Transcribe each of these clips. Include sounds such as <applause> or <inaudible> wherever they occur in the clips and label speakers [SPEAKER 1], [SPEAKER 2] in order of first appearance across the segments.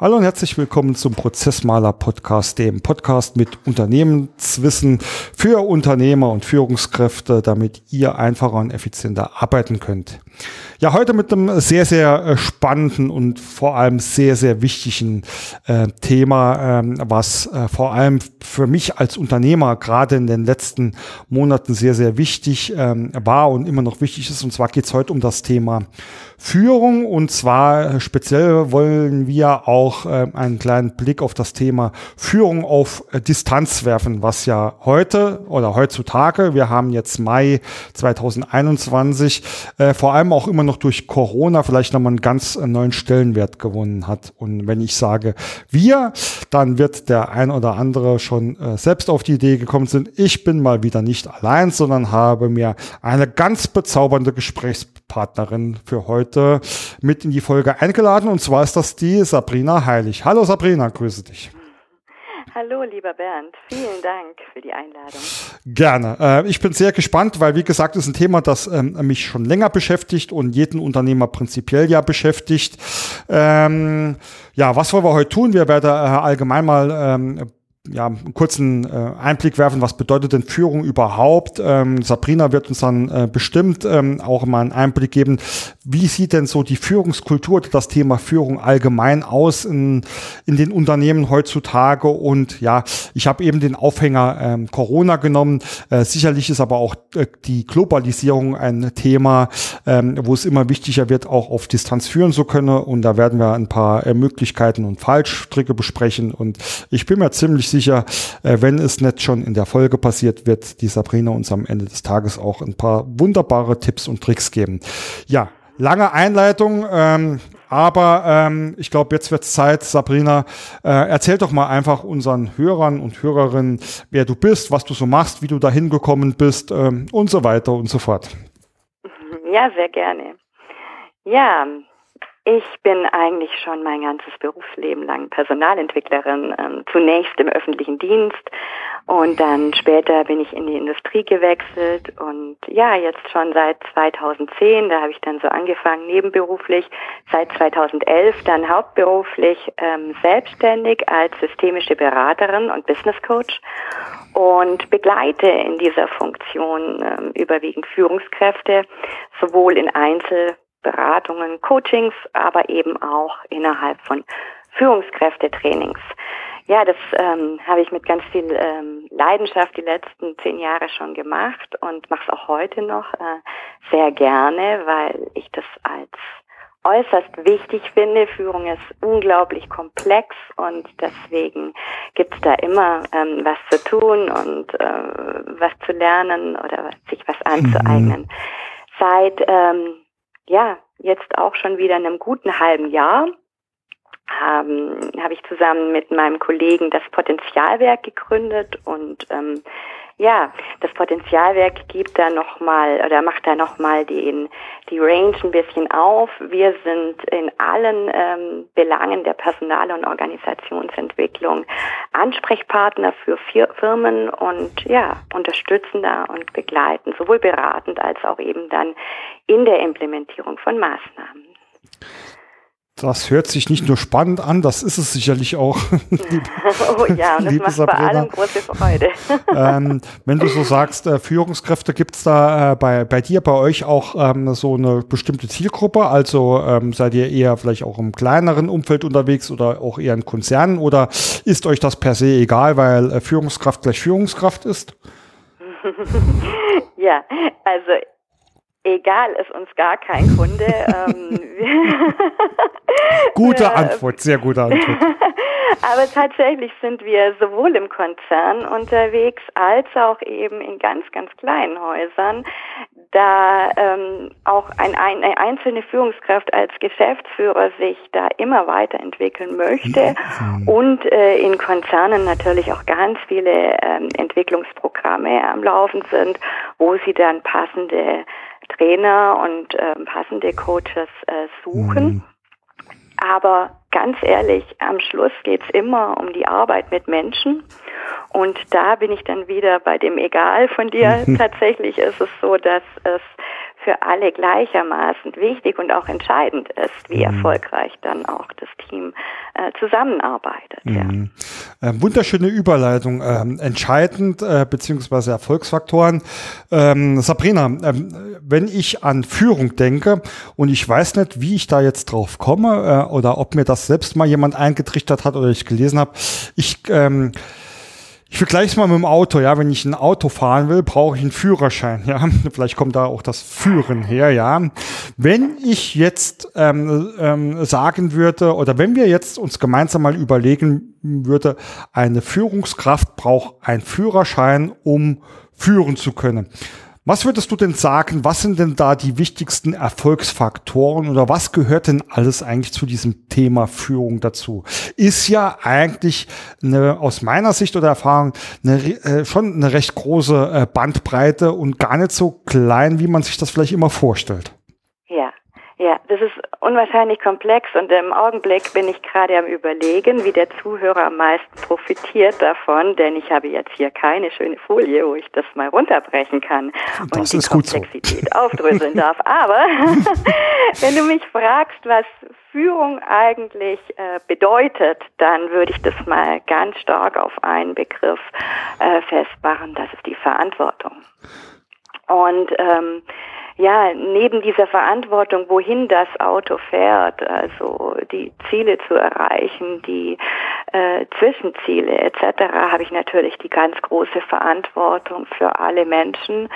[SPEAKER 1] Hallo und herzlich willkommen zum Prozessmaler Podcast, dem Podcast mit Unternehmenswissen für Unternehmer und Führungskräfte, damit ihr einfacher und effizienter arbeiten könnt. Ja, heute mit einem sehr, sehr äh, spannenden und vor allem sehr, sehr wichtigen äh, Thema, ähm, was äh, vor allem für mich als Unternehmer gerade in den letzten Monaten sehr, sehr wichtig ähm, war und immer noch wichtig ist. Und zwar geht es heute um das Thema Führung. Und zwar äh, speziell wollen wir auch äh, einen kleinen Blick auf das Thema Führung auf äh, Distanz werfen, was ja heute oder heutzutage, wir haben jetzt Mai 2021, äh, vor allem auch immer noch durch Corona vielleicht nochmal einen ganz neuen Stellenwert gewonnen hat. Und wenn ich sage wir, dann wird der ein oder andere schon äh, selbst auf die Idee gekommen sind, ich bin mal wieder nicht allein, sondern habe mir eine ganz bezaubernde Gesprächspartnerin für heute mit in die Folge eingeladen. Und zwar ist das die Sabrina Heilig. Hallo Sabrina, grüße dich.
[SPEAKER 2] Hallo, lieber Bernd. Vielen Dank für die Einladung.
[SPEAKER 1] Gerne. Äh, ich bin sehr gespannt, weil, wie gesagt, ist ein Thema, das ähm, mich schon länger beschäftigt und jeden Unternehmer prinzipiell ja beschäftigt. Ähm, ja, was wollen wir heute tun? Wir werden äh, allgemein mal ähm, ja, einen kurzen äh, Einblick werfen, was bedeutet denn Führung überhaupt. Ähm, Sabrina wird uns dann äh, bestimmt ähm, auch mal einen Einblick geben, wie sieht denn so die Führungskultur, das Thema Führung allgemein aus in, in den Unternehmen heutzutage. Und ja, ich habe eben den Aufhänger ähm, Corona genommen. Äh, sicherlich ist aber auch äh, die Globalisierung ein Thema, ähm, wo es immer wichtiger wird, auch auf Distanz führen zu können. Und da werden wir ein paar äh, Möglichkeiten und Fallstricke besprechen. Und ich bin mir ziemlich sicher, äh, wenn es nicht schon in der Folge passiert, wird die Sabrina uns am Ende des Tages auch ein paar wunderbare Tipps und Tricks geben. Ja, lange Einleitung. Ähm, aber ähm, ich glaube, jetzt wird es Zeit, Sabrina, äh, erzähl doch mal einfach unseren Hörern und Hörerinnen, wer du bist, was du so machst, wie du dahin gekommen bist ähm, und so weiter und so fort.
[SPEAKER 2] Ja, sehr gerne. Ja, ich bin eigentlich schon mein ganzes Berufsleben lang Personalentwicklerin, ähm, zunächst im öffentlichen Dienst und dann später bin ich in die Industrie gewechselt und ja, jetzt schon seit 2010, da habe ich dann so angefangen nebenberuflich, seit 2011 dann hauptberuflich ähm, selbstständig als systemische Beraterin und Business Coach und begleite in dieser Funktion ähm, überwiegend Führungskräfte, sowohl in Einzel- Beratungen, Coachings, aber eben auch innerhalb von Führungskräftetrainings. Ja, das ähm, habe ich mit ganz viel ähm, Leidenschaft die letzten zehn Jahre schon gemacht und mache es auch heute noch äh, sehr gerne, weil ich das als äußerst wichtig finde. Führung ist unglaublich komplex und deswegen gibt es da immer ähm, was zu tun und äh, was zu lernen oder sich was anzueignen. Mhm. Seit ähm, ja, jetzt auch schon wieder in einem guten halben Jahr haben, habe ich zusammen mit meinem Kollegen das Potenzialwerk gegründet und ähm, ja, das Potenzialwerk gibt da nochmal oder macht da nochmal den, die Range ein bisschen auf. Wir sind in allen ähm, Belangen der Personal- und Organisationsentwicklung Ansprechpartner für Firmen und ja, unterstützen da und begleiten, sowohl beratend als auch eben dann in der Implementierung von Maßnahmen.
[SPEAKER 1] Das hört sich nicht nur spannend an, das ist es sicherlich auch. <laughs>
[SPEAKER 2] oh ja, und das macht Sabrina. bei allem große Freude.
[SPEAKER 1] ähm, wenn du so sagst, äh, Führungskräfte, gibt es da äh, bei, bei dir, bei euch auch ähm, so eine bestimmte Zielgruppe? Also ähm, seid ihr eher vielleicht auch im kleineren Umfeld unterwegs oder auch eher in Konzernen oder ist euch das per se egal, weil äh, Führungskraft gleich Führungskraft ist? <laughs>
[SPEAKER 2] ja, also Egal ist uns gar kein Kunde. ähm, <laughs>
[SPEAKER 1] gute Antwort, sehr gute Antwort. <laughs>
[SPEAKER 2] Aber tatsächlich sind wir sowohl im Konzern unterwegs als auch eben in ganz, ganz kleinen Häusern, da ähm, auch ein, ein, eine einzelne Führungskraft als Geschäftsführer sich da immer weiterentwickeln möchte mhm. und äh, in Konzernen natürlich auch ganz viele ähm, Entwicklungsprogramme am Laufen sind, wo sie dann passende Trainer und äh, passende Coaches äh, suchen. Mhm. Aber ganz ehrlich, am Schluss geht's immer um die Arbeit mit Menschen. Und da bin ich dann wieder bei dem Egal von dir. <laughs> Tatsächlich ist es so, dass es für alle gleichermaßen wichtig und auch entscheidend ist, wie mhm. erfolgreich dann auch das Team äh, zusammenarbeitet. Mhm.
[SPEAKER 1] Ja. Äh, wunderschöne Überleitung. Ähm, entscheidend äh, beziehungsweise Erfolgsfaktoren. Ähm, Sabrina, ähm, wenn ich an Führung denke und ich weiß nicht, wie ich da jetzt drauf komme äh, oder ob mir das selbst mal jemand eingetrichtert hat oder ich gelesen habe, ich ähm, ich vergleiche es mal mit dem Auto, ja. Wenn ich ein Auto fahren will, brauche ich einen Führerschein, ja. <laughs> Vielleicht kommt da auch das Führen her, ja. Wenn ich jetzt ähm, ähm, sagen würde, oder wenn wir jetzt uns gemeinsam mal überlegen würde, eine Führungskraft braucht einen Führerschein, um führen zu können. Was würdest du denn sagen, was sind denn da die wichtigsten Erfolgsfaktoren oder was gehört denn alles eigentlich zu diesem Thema Führung dazu? Ist ja eigentlich eine, aus meiner Sicht oder Erfahrung eine, äh, schon eine recht große äh, Bandbreite und gar nicht so klein, wie man sich das vielleicht immer vorstellt.
[SPEAKER 2] Ja, das ist unwahrscheinlich komplex und im Augenblick bin ich gerade am Überlegen, wie der Zuhörer am meisten profitiert davon, denn ich habe jetzt hier keine schöne Folie, wo ich das mal runterbrechen kann
[SPEAKER 1] das
[SPEAKER 2] und
[SPEAKER 1] die
[SPEAKER 2] Komplexität
[SPEAKER 1] so.
[SPEAKER 2] aufdröseln darf. <laughs> Aber <laughs> wenn du mich fragst, was Führung eigentlich äh, bedeutet, dann würde ich das mal ganz stark auf einen Begriff äh, festmachen, das ist die Verantwortung. Und ähm, ja, neben dieser Verantwortung, wohin das Auto fährt, also die Ziele zu erreichen, die äh, Zwischenziele etc., habe ich natürlich die ganz große Verantwortung für alle Menschen,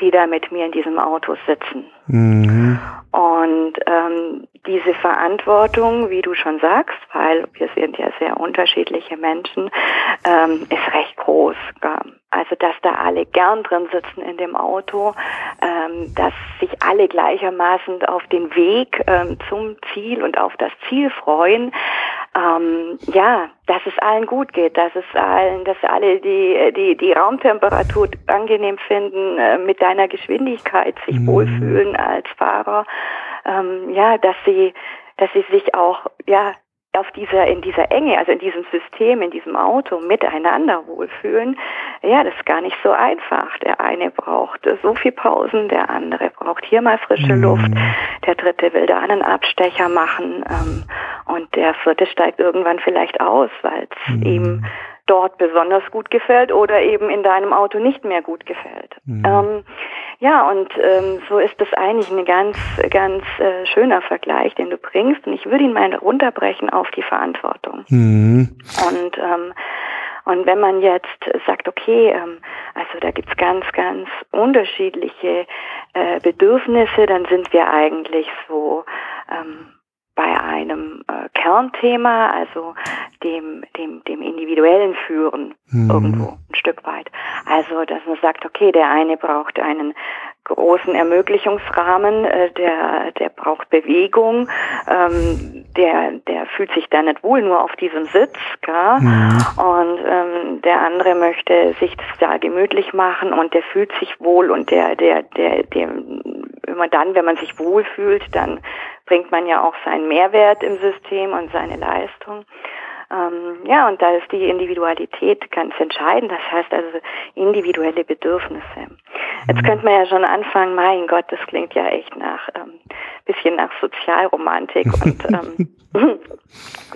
[SPEAKER 2] die da mit mir in diesem Auto sitzen. Mhm. Und ähm, diese Verantwortung, wie du schon sagst, weil wir sind ja sehr unterschiedliche Menschen, ähm, ist recht groß. Also dass da alle gern drin sitzen in dem Auto, ähm, dass sich alle gleichermaßen auf den Weg ähm, zum Ziel und auf das Ziel freuen. Ähm, ja, dass es allen gut geht, dass es allen, dass alle die die die Raumtemperatur angenehm finden, äh, mit deiner Geschwindigkeit sich mhm. wohlfühlen als Fahrer. Ähm, ja, dass sie dass sie sich auch ja auf dieser, in dieser Enge, also in diesem System, in diesem Auto miteinander wohlfühlen, ja, das ist gar nicht so einfach. Der eine braucht so viel Pausen, der andere braucht hier mal frische mhm. Luft, der dritte will da einen Abstecher machen ähm, und der vierte steigt irgendwann vielleicht aus, weil es mhm. ihm dort besonders gut gefällt oder eben in deinem Auto nicht mehr gut gefällt. Mhm. Ähm, ja, und ähm, so ist das eigentlich ein ganz, ganz äh, schöner Vergleich, den du bringst. Und ich würde ihn mal runterbrechen auf die Verantwortung. Mhm. Und ähm, und wenn man jetzt sagt, okay, ähm, also da gibt's ganz, ganz unterschiedliche äh, Bedürfnisse, dann sind wir eigentlich so ähm, bei einem äh, Kernthema, also dem, dem, dem individuellen Führen mhm. irgendwo ein Stück weit. Also, dass man sagt, okay, der eine braucht einen großen Ermöglichungsrahmen, äh, der, der braucht Bewegung, ähm, der, der fühlt sich da nicht wohl nur auf diesem Sitz, gell? Mhm. und ähm, der andere möchte sich das da gemütlich machen und der fühlt sich wohl und der, der, der, der, immer dann, wenn man sich wohl fühlt, dann bringt man ja auch seinen Mehrwert im System und seine Leistung. Ähm, ja, und da ist die Individualität ganz entscheidend. Das heißt also individuelle Bedürfnisse. Jetzt mhm. könnte man ja schon anfangen, mein Gott, das klingt ja echt nach ähm, bisschen nach Sozialromantik <laughs> und ähm, <laughs>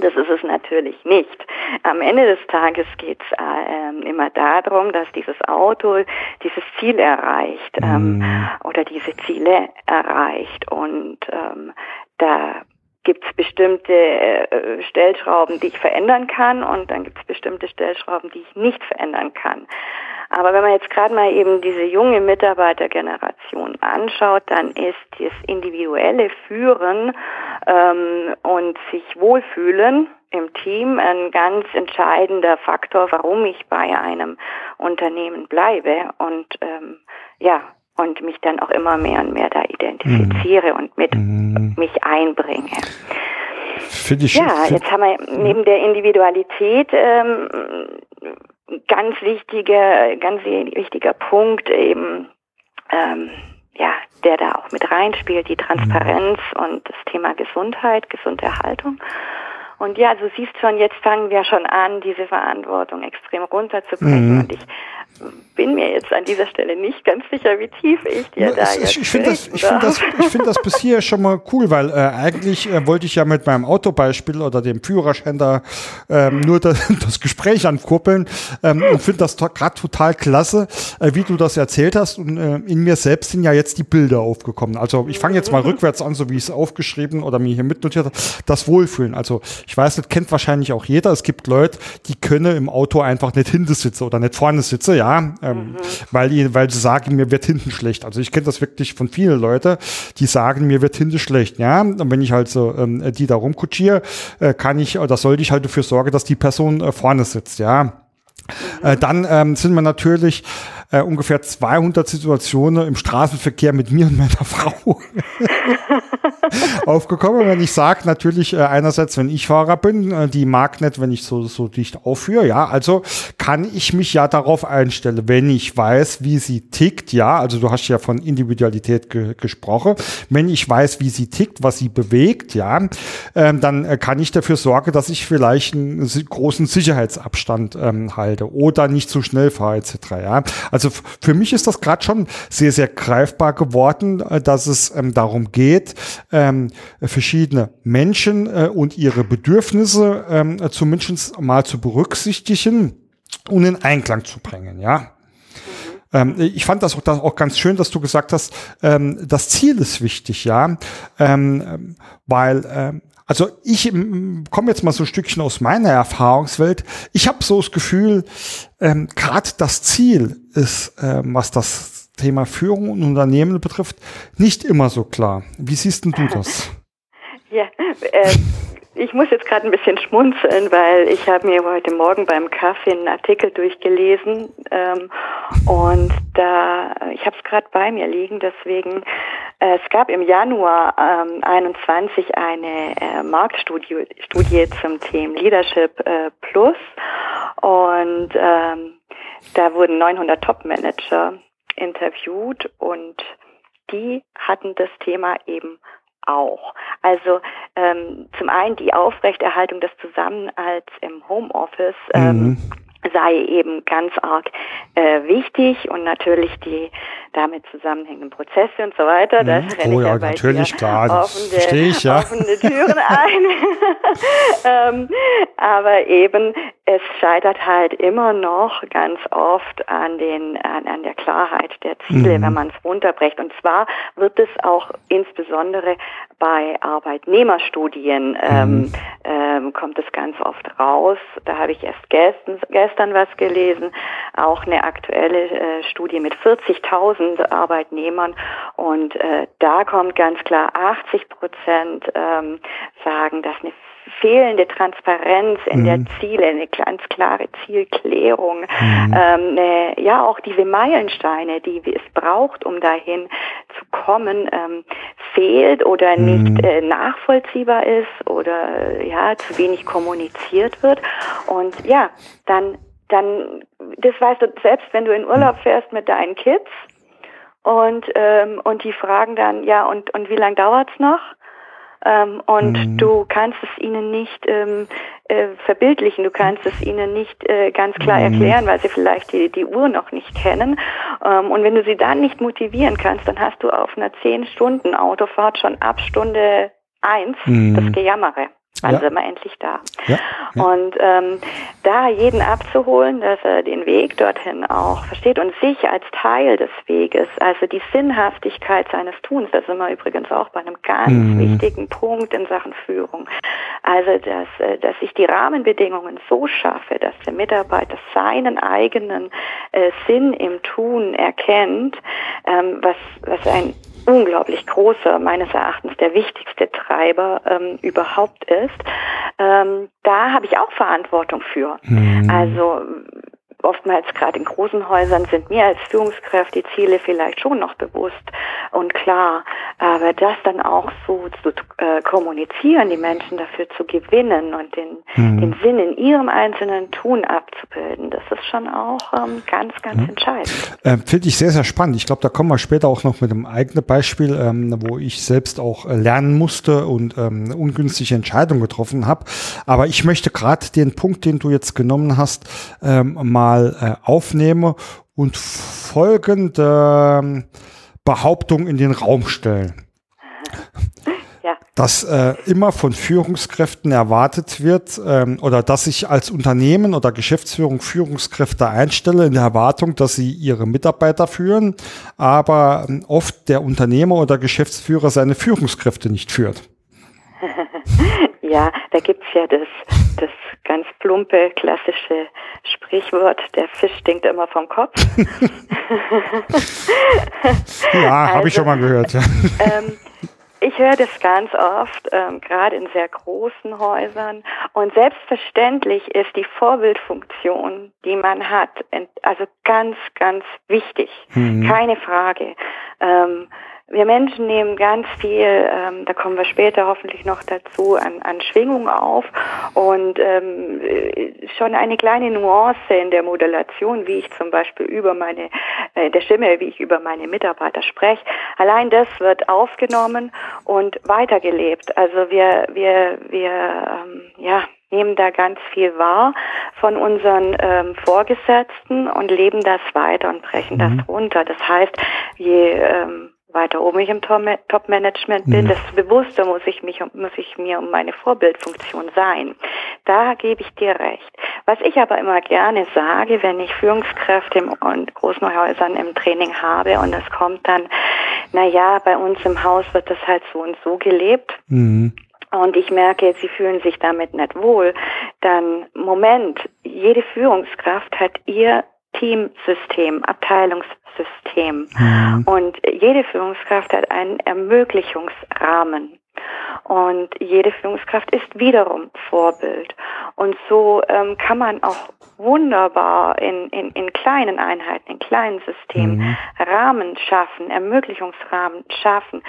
[SPEAKER 2] das ist es natürlich nicht. Am Ende des Tages geht es äh, immer darum, dass dieses Auto dieses Ziel erreicht ähm, mhm. oder diese Ziele erreicht und ähm, da gibt es bestimmte äh, Stellschrauben, die ich verändern kann und dann gibt es bestimmte Stellschrauben, die ich nicht verändern kann. Aber wenn man jetzt gerade mal eben diese junge Mitarbeitergeneration anschaut, dann ist das individuelle Führen ähm, und sich wohlfühlen im Team ein ganz entscheidender Faktor, warum ich bei einem Unternehmen bleibe und ähm, ja, und mich dann auch immer mehr und mehr da identifiziere mhm. und mit mhm. mich einbringe.
[SPEAKER 1] Finde ich
[SPEAKER 2] ja, jetzt haben wir neben der Individualität ähm, ganz wichtiger, ganz wichtiger Punkt eben, ähm, ja, der da auch mit reinspielt, die Transparenz mhm. und das Thema Gesundheit, Gesunderhaltung. Und ja, du siehst schon, jetzt fangen wir schon an, diese Verantwortung extrem runterzubrechen. Mhm. Und ich bin mir jetzt an dieser Stelle nicht ganz sicher, wie tief ich dir da
[SPEAKER 1] es,
[SPEAKER 2] jetzt
[SPEAKER 1] Ich finde das, ich find das, ich find das bis hier schon mal cool, weil äh, eigentlich äh, wollte ich ja mit meinem Autobeispiel oder dem Führerschein da ähm, nur das, <laughs> das Gespräch ankuppeln ähm, und finde das gerade total klasse, äh, wie du das erzählt hast. Und äh, in mir selbst sind ja jetzt die Bilder aufgekommen. Also ich fange jetzt mal mhm. rückwärts an, so wie ich es aufgeschrieben oder mir hier mitnotiert habe. Das Wohlfühlen. Also ich weiß nicht, kennt wahrscheinlich auch jeder. Es gibt Leute, die können im Auto einfach nicht hinten sitzen oder nicht vorne sitzen, ja ähm, mhm. weil, weil sie sagen, mir wird hinten schlecht. Also ich kenne das wirklich von vielen Leuten, die sagen, mir wird hinten schlecht. Ja, und wenn ich halt so ähm, die da rumkutschiere, äh, kann ich oder sollte ich halt dafür sorgen, dass die Person äh, vorne sitzt. Ja. Mhm. Äh, dann ähm, sind wir natürlich äh, ungefähr 200 Situationen im Straßenverkehr mit mir und meiner Frau <laughs> aufgekommen. Wenn ich sage, natürlich äh, einerseits, wenn ich Fahrer bin, äh, die mag nicht, wenn ich so, so dicht aufführe, ja, also kann ich mich ja darauf einstellen, wenn ich weiß, wie sie tickt, ja, also du hast ja von Individualität ge gesprochen, wenn ich weiß, wie sie tickt, was sie bewegt, ja, ähm, dann äh, kann ich dafür sorgen, dass ich vielleicht einen großen Sicherheitsabstand ähm, halte oder nicht zu schnell fahre etc. Ja. Also für mich ist das gerade schon sehr, sehr greifbar geworden, äh, dass es ähm, darum geht, ähm, verschiedene Menschen äh, und ihre Bedürfnisse ähm, zumindest mal zu berücksichtigen und in Einklang zu bringen, ja. Ähm, ich fand das auch, das auch, ganz schön, dass du gesagt hast, ähm, das Ziel ist wichtig, ja, ähm, weil also ich komme jetzt mal so ein Stückchen aus meiner Erfahrungswelt. Ich habe so das Gefühl, ähm, gerade das Ziel ist, ähm, was das Thema Führung und Unternehmen betrifft, nicht immer so klar. Wie siehst denn du das? <laughs>
[SPEAKER 2] Ja, äh, ich muss jetzt gerade ein bisschen schmunzeln, weil ich habe mir heute Morgen beim Kaffee einen Artikel durchgelesen ähm, und da, ich habe es gerade bei mir liegen, deswegen, äh, es gab im Januar ähm, 21 eine äh, Marktstudie Studie zum Thema Leadership äh, Plus und ähm, da wurden 900 Top-Manager interviewt und die hatten das Thema eben auch. Also ähm, zum einen die Aufrechterhaltung des Zusammenhalts im Homeoffice. Ähm, mhm sei eben ganz arg äh, wichtig und natürlich die damit zusammenhängenden Prozesse und so weiter.
[SPEAKER 1] Da mhm. renne oh, ich ja, bei natürlich, klar, offene, ich, ja.
[SPEAKER 2] offene Türen ein. <laughs> ähm, aber eben, es scheitert halt immer noch ganz oft an, den, an, an der Klarheit der Ziele, mhm. wenn man es runterbrecht. Und zwar wird es auch insbesondere bei Arbeitnehmerstudien ähm, mhm. ähm, kommt es ganz oft raus. Da habe ich erst gestern, gestern was gelesen, auch eine aktuelle äh, Studie mit 40.000 Arbeitnehmern und äh, da kommt ganz klar 80 Prozent ähm, sagen, dass eine fehlende Transparenz in mhm. der Ziele, eine ganz klare Zielklärung, mhm. ähm, eine, ja auch diese Meilensteine, die es braucht, um dahin zu kommen, ähm, fehlt oder mhm. nicht äh, nachvollziehbar ist oder ja zu wenig kommuniziert wird und ja dann dann das weißt du selbst, wenn du in Urlaub fährst mit deinen Kids und ähm, und die fragen dann ja und und wie lange dauert's noch ähm, und mhm. du kannst es ihnen nicht ähm, äh, verbildlichen, du kannst es ihnen nicht äh, ganz klar mhm. erklären, weil sie vielleicht die, die Uhr noch nicht kennen. Ähm, und wenn du sie dann nicht motivieren kannst, dann hast du auf einer 10-Stunden-Autofahrt schon ab Stunde eins mhm. das Gejammere. Wann ja. sind wir endlich da? Ja. Ja. Und ähm, da jeden abzuholen, dass er den Weg dorthin auch versteht und sich als Teil des Weges, also die Sinnhaftigkeit seines Tuns, da sind wir übrigens auch bei einem ganz mhm. wichtigen Punkt in Sachen Führung. Also, dass, äh, dass ich die Rahmenbedingungen so schaffe, dass der Mitarbeiter seinen eigenen äh, Sinn im Tun erkennt, ähm, was, was ein unglaublich großer, meines Erachtens der wichtigste Treiber ähm, überhaupt ist, ähm, da habe ich auch Verantwortung für. Mhm. Also oftmals gerade in großen Häusern sind mir als Führungskraft die Ziele vielleicht schon noch bewusst und klar, aber das dann auch so zu äh, kommunizieren, die Menschen dafür zu gewinnen und den, mhm. den Sinn in ihrem einzelnen Tun abzubilden, das ist schon auch ähm, ganz, ganz mhm. entscheidend.
[SPEAKER 1] Äh, Finde ich sehr, sehr spannend. Ich glaube, da kommen wir später auch noch mit einem eigenen Beispiel, ähm, wo ich selbst auch äh, lernen musste und ähm, ungünstige Entscheidungen getroffen habe. Aber ich möchte gerade den Punkt, den du jetzt genommen hast, ähm, mal mal äh, aufnehme und folgende ähm, Behauptung in den Raum stellen. Ja. Dass äh, immer von Führungskräften erwartet wird ähm, oder dass ich als Unternehmen oder Geschäftsführung Führungskräfte einstelle in der Erwartung, dass sie ihre Mitarbeiter führen, aber ähm, oft der Unternehmer oder Geschäftsführer seine Führungskräfte nicht führt. <laughs>
[SPEAKER 2] ja, da gibt's ja das, das ganz plumpe, klassische Sprichwort, der Fisch stinkt immer vom Kopf. <laughs>
[SPEAKER 1] ja, also, habe ich schon mal gehört. Ja.
[SPEAKER 2] Ähm, ich höre das ganz oft, ähm, gerade in sehr großen Häusern. Und selbstverständlich ist die Vorbildfunktion, die man hat, also ganz, ganz wichtig. Mhm. Keine Frage. Ähm, wir Menschen nehmen ganz viel, ähm, da kommen wir später hoffentlich noch dazu, an, an Schwingung auf und ähm, schon eine kleine Nuance in der Modulation, wie ich zum Beispiel über meine, äh, der Stimme, wie ich über meine Mitarbeiter spreche. Allein das wird aufgenommen und weitergelebt. Also wir, wir, wir, ähm, ja, nehmen da ganz viel wahr von unseren ähm, Vorgesetzten und leben das weiter und brechen mhm. das runter. Das heißt, je ähm, weiter oben ich im Top-Management bin, mhm. desto bewusster muss ich mich, muss ich mir um meine Vorbildfunktion sein. Da gebe ich dir recht. Was ich aber immer gerne sage, wenn ich Führungskräfte und großen Häusern im Training habe und es kommt dann, na ja, bei uns im Haus wird das halt so und so gelebt. Mhm und ich merke, sie fühlen sich damit nicht wohl, dann Moment, jede Führungskraft hat ihr Teamsystem, Abteilungssystem. Mhm. Und jede Führungskraft hat einen Ermöglichungsrahmen. Und jede Führungskraft ist wiederum Vorbild. Und so ähm, kann man auch wunderbar in, in, in kleinen Einheiten, in kleinen Systemen mhm. Rahmen schaffen, Ermöglichungsrahmen schaffen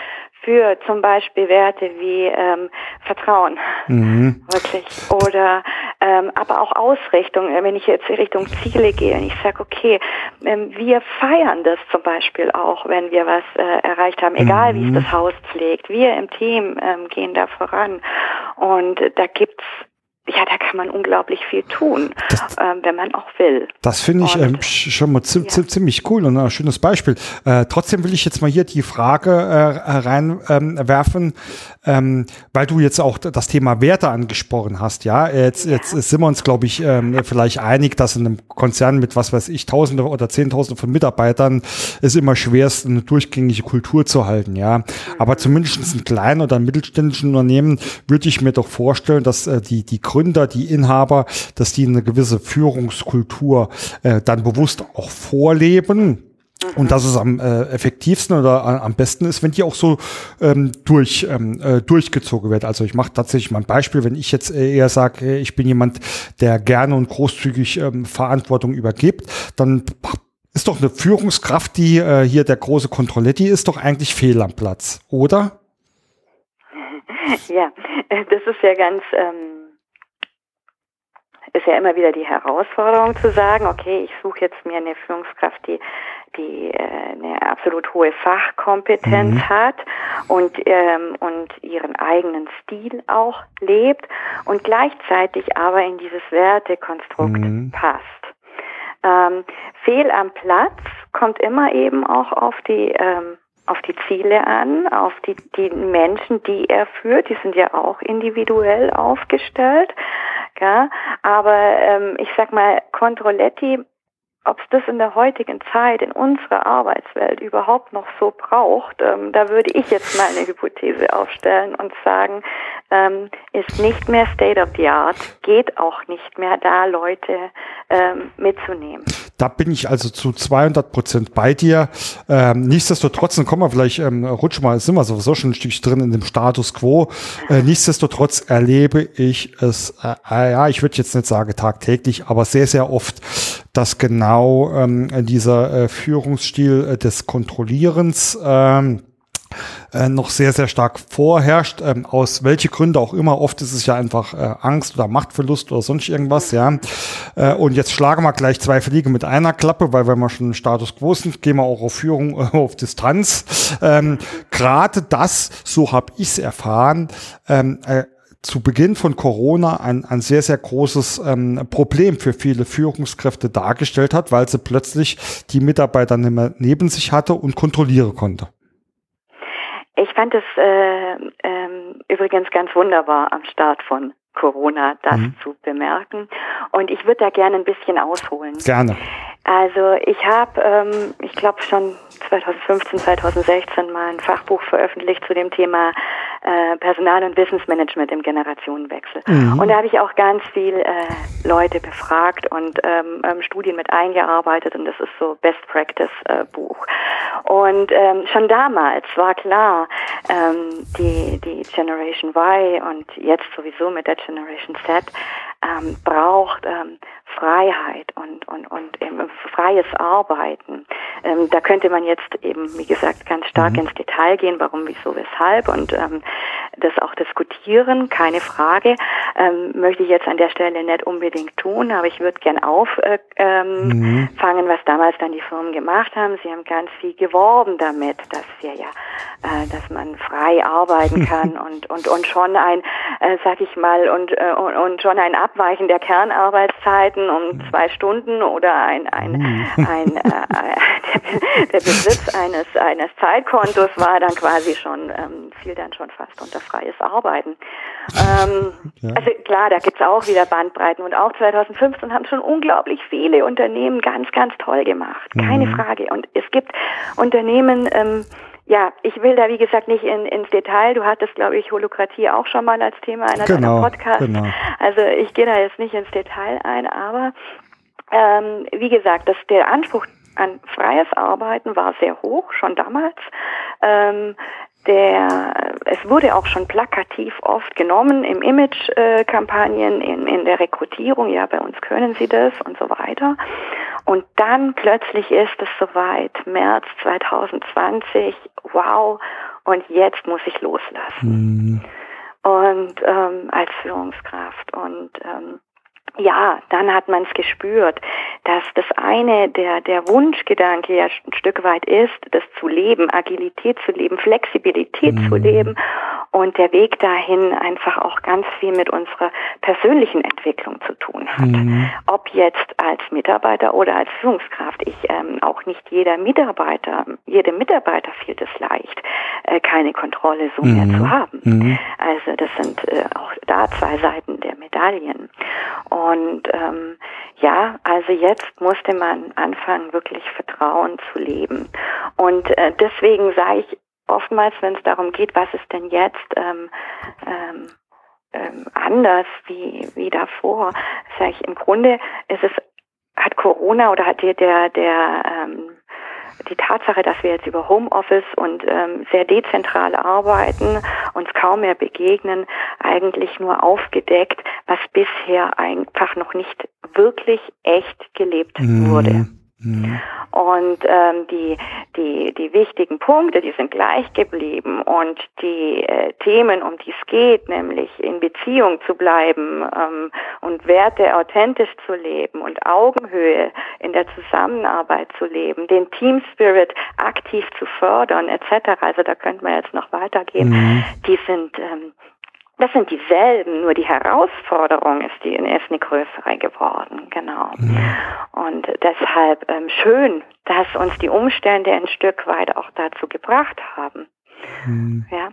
[SPEAKER 2] für zum Beispiel Werte wie ähm, Vertrauen, mhm. wirklich, oder ähm, aber auch Ausrichtung. Äh, wenn ich jetzt Richtung Ziele gehe und ich sage, okay, ähm, wir feiern das zum Beispiel auch, wenn wir was äh, erreicht haben, egal mhm. wie es mhm. das Haus pflegt. Wir im Team ähm, gehen da voran und da gibt's ja, da kann man unglaublich viel tun, das, ähm, wenn man auch will.
[SPEAKER 1] Das finde ich ähm, schon mal zi ja. ziemlich cool und ein schönes Beispiel. Äh, trotzdem will ich jetzt mal hier die Frage äh, reinwerfen, ähm, weil du jetzt auch das Thema Werte angesprochen hast. Ja, jetzt, ja. jetzt sind wir uns, glaube ich, ähm, vielleicht einig, dass in einem Konzern mit was weiß ich, Tausende oder Zehntausende von Mitarbeitern es immer schwerst, eine durchgängige Kultur zu halten. Ja, mhm. aber zumindest in kleinen oder mittelständischen Unternehmen würde ich mir doch vorstellen, dass äh, die die Gründer, die Inhaber, dass die eine gewisse Führungskultur äh, dann bewusst auch vorleben. Und dass es am äh, effektivsten oder am besten ist, wenn die auch so ähm, durch, ähm, äh, durchgezogen wird. Also ich mache tatsächlich mal ein Beispiel, wenn ich jetzt eher sage, ich bin jemand, der gerne und großzügig ähm, Verantwortung übergibt, dann ist doch eine Führungskraft, die äh, hier der große Kontrolletti ist, doch eigentlich fehl am Platz, oder? <laughs>
[SPEAKER 2] Ja, das ist ja ganz ähm ist ja immer wieder die Herausforderung zu sagen, okay, ich suche jetzt mir eine Führungskraft, die die äh, eine absolut hohe Fachkompetenz mhm. hat und ähm, und ihren eigenen Stil auch lebt und gleichzeitig aber in dieses Wertekonstrukt mhm. passt. Ähm, fehl am Platz kommt immer eben auch auf die ähm, auf die Ziele an, auf die, die Menschen, die er führt. Die sind ja auch individuell aufgestellt. Ja? Aber ähm, ich sag mal, Controletti ob es das in der heutigen Zeit, in unserer Arbeitswelt überhaupt noch so braucht, ähm, da würde ich jetzt mal eine Hypothese aufstellen und sagen, ähm, ist nicht mehr State of the Art, geht auch nicht mehr da, Leute ähm, mitzunehmen.
[SPEAKER 1] Da bin ich also zu 200 Prozent bei dir. Ähm, nichtsdestotrotz, dann kommen wir vielleicht, ähm, rutsch mal, sind wir sowieso schon ein Stück drin in dem Status Quo. Äh, nichtsdestotrotz erlebe ich es, äh ja, ich würde jetzt nicht sagen tagtäglich, aber sehr, sehr oft, dass genau ähm, dieser äh, Führungsstil äh, des Kontrollierens ähm, äh, noch sehr, sehr stark vorherrscht, ähm, aus welche Gründe auch immer. Oft ist es ja einfach äh, Angst oder Machtverlust oder sonst irgendwas, ja. Äh, und jetzt schlagen wir gleich zwei Fliegen mit einer Klappe, weil wenn wir schon Status Quo sind, gehen wir auch auf Führung äh, <laughs> auf Distanz. Ähm, Gerade das, so habe ich es erfahren, ähm, äh, zu Beginn von Corona ein, ein sehr, sehr großes ähm, Problem für viele Führungskräfte dargestellt hat, weil sie plötzlich die Mitarbeiter nicht mehr neben sich hatte und kontrollieren konnte.
[SPEAKER 2] Ich fand es äh, ähm, übrigens ganz wunderbar am Start von Corona das mhm. zu bemerken. Und ich würde da gerne ein bisschen ausholen.
[SPEAKER 1] Gerne.
[SPEAKER 2] Also ich habe, ähm, ich glaube schon 2015, 2016 mal ein Fachbuch veröffentlicht zu dem Thema äh, Personal- und Wissensmanagement im Generationenwechsel. Mhm. Und da habe ich auch ganz viel äh, Leute befragt und ähm, ähm, Studien mit eingearbeitet und das ist so Best Practice äh, Buch. Und ähm, schon damals war klar, ähm, die, die Generation Y und jetzt sowieso mit der Generation Z ähm, braucht ähm, Freiheit und, und, und eben freies Arbeiten. Ähm, da könnte man jetzt eben, wie gesagt, ganz stark mhm. ins Detail gehen, warum, wieso, weshalb und ähm, das auch diskutieren, keine Frage. Ähm, möchte ich jetzt an der Stelle nicht unbedingt tun, aber ich würde gern auffangen, äh, ähm, mhm. was damals dann die Firmen gemacht haben. Sie haben ganz viel geworben damit, dass wir ja, äh, dass man frei arbeiten <laughs> kann und, und, und schon ein, äh, sag ich mal, und, äh, und, und schon ein Abweichen der Kernarbeitszeiten um zwei Stunden oder ein, ein, mhm. ein, äh, der, der Besitz eines, eines Zeitkontos war dann quasi schon, ähm, fiel dann schon fast unter freies Arbeiten. Ähm, ja. Also klar, da gibt's auch wieder Bandbreiten und auch 2015 haben schon unglaublich viele Unternehmen ganz, ganz toll gemacht. Keine mhm. Frage. Und es gibt Unternehmen, ähm, ja, ich will da wie gesagt nicht in, ins Detail. Du hattest, glaube ich, Holokratie auch schon mal als Thema einer genau, deiner Podcasts. Genau. Also ich gehe da jetzt nicht ins Detail ein, aber ähm, wie gesagt, dass der Anspruch an freies Arbeiten war sehr hoch, schon damals. Ähm, der, es wurde auch schon plakativ oft genommen im Image-Kampagnen, in, in der Rekrutierung, ja, bei uns können sie das und so weiter. Und dann plötzlich ist es soweit, März 2020, wow, und jetzt muss ich loslassen. Mhm. Und ähm, als Führungskraft. Und ähm, ja, dann hat man es gespürt, dass das eine, der, der Wunschgedanke ja ein Stück weit ist, das zu leben, Agilität zu leben, Flexibilität mhm. zu leben und der Weg dahin einfach auch ganz viel mit unserer persönlichen Entwicklung zu tun hat. Mhm. Ob jetzt als Mitarbeiter oder als Führungskraft. Ich ähm, auch nicht jeder Mitarbeiter, jedem Mitarbeiter fiel es leicht, äh, keine Kontrolle so mhm. mehr zu haben. Mhm. Also das sind äh, auch da zwei Seiten der Medaillen. Und ähm, ja, also jetzt musste man anfangen, wirklich Vertrauen zu leben. Und äh, deswegen sage ich oftmals, wenn es darum geht, was ist denn jetzt ähm, ähm, ähm, anders wie, wie davor, sage ich, im Grunde ist es, hat Corona oder hat der, der, der ähm, die Tatsache, dass wir jetzt über Homeoffice und ähm, sehr dezentral arbeiten, uns kaum mehr begegnen, eigentlich nur aufgedeckt, was bisher einfach noch nicht wirklich echt gelebt mhm. wurde. Mhm. Und ähm, die, die, die wichtigen Punkte, die sind gleich geblieben. Und die äh, Themen, um die es geht, nämlich in Beziehung zu bleiben ähm, und Werte authentisch zu leben und Augenhöhe in der Zusammenarbeit zu leben, den Team Spirit aktiv zu fördern, etc. Also da könnte man jetzt noch weitergehen. Mhm. Die sind ähm, das sind dieselben, nur die Herausforderung ist die ist eine größere geworden, genau. Ja. Und deshalb ähm, schön, dass uns die Umstände ein Stück weit auch dazu gebracht haben,
[SPEAKER 1] hm. Ja.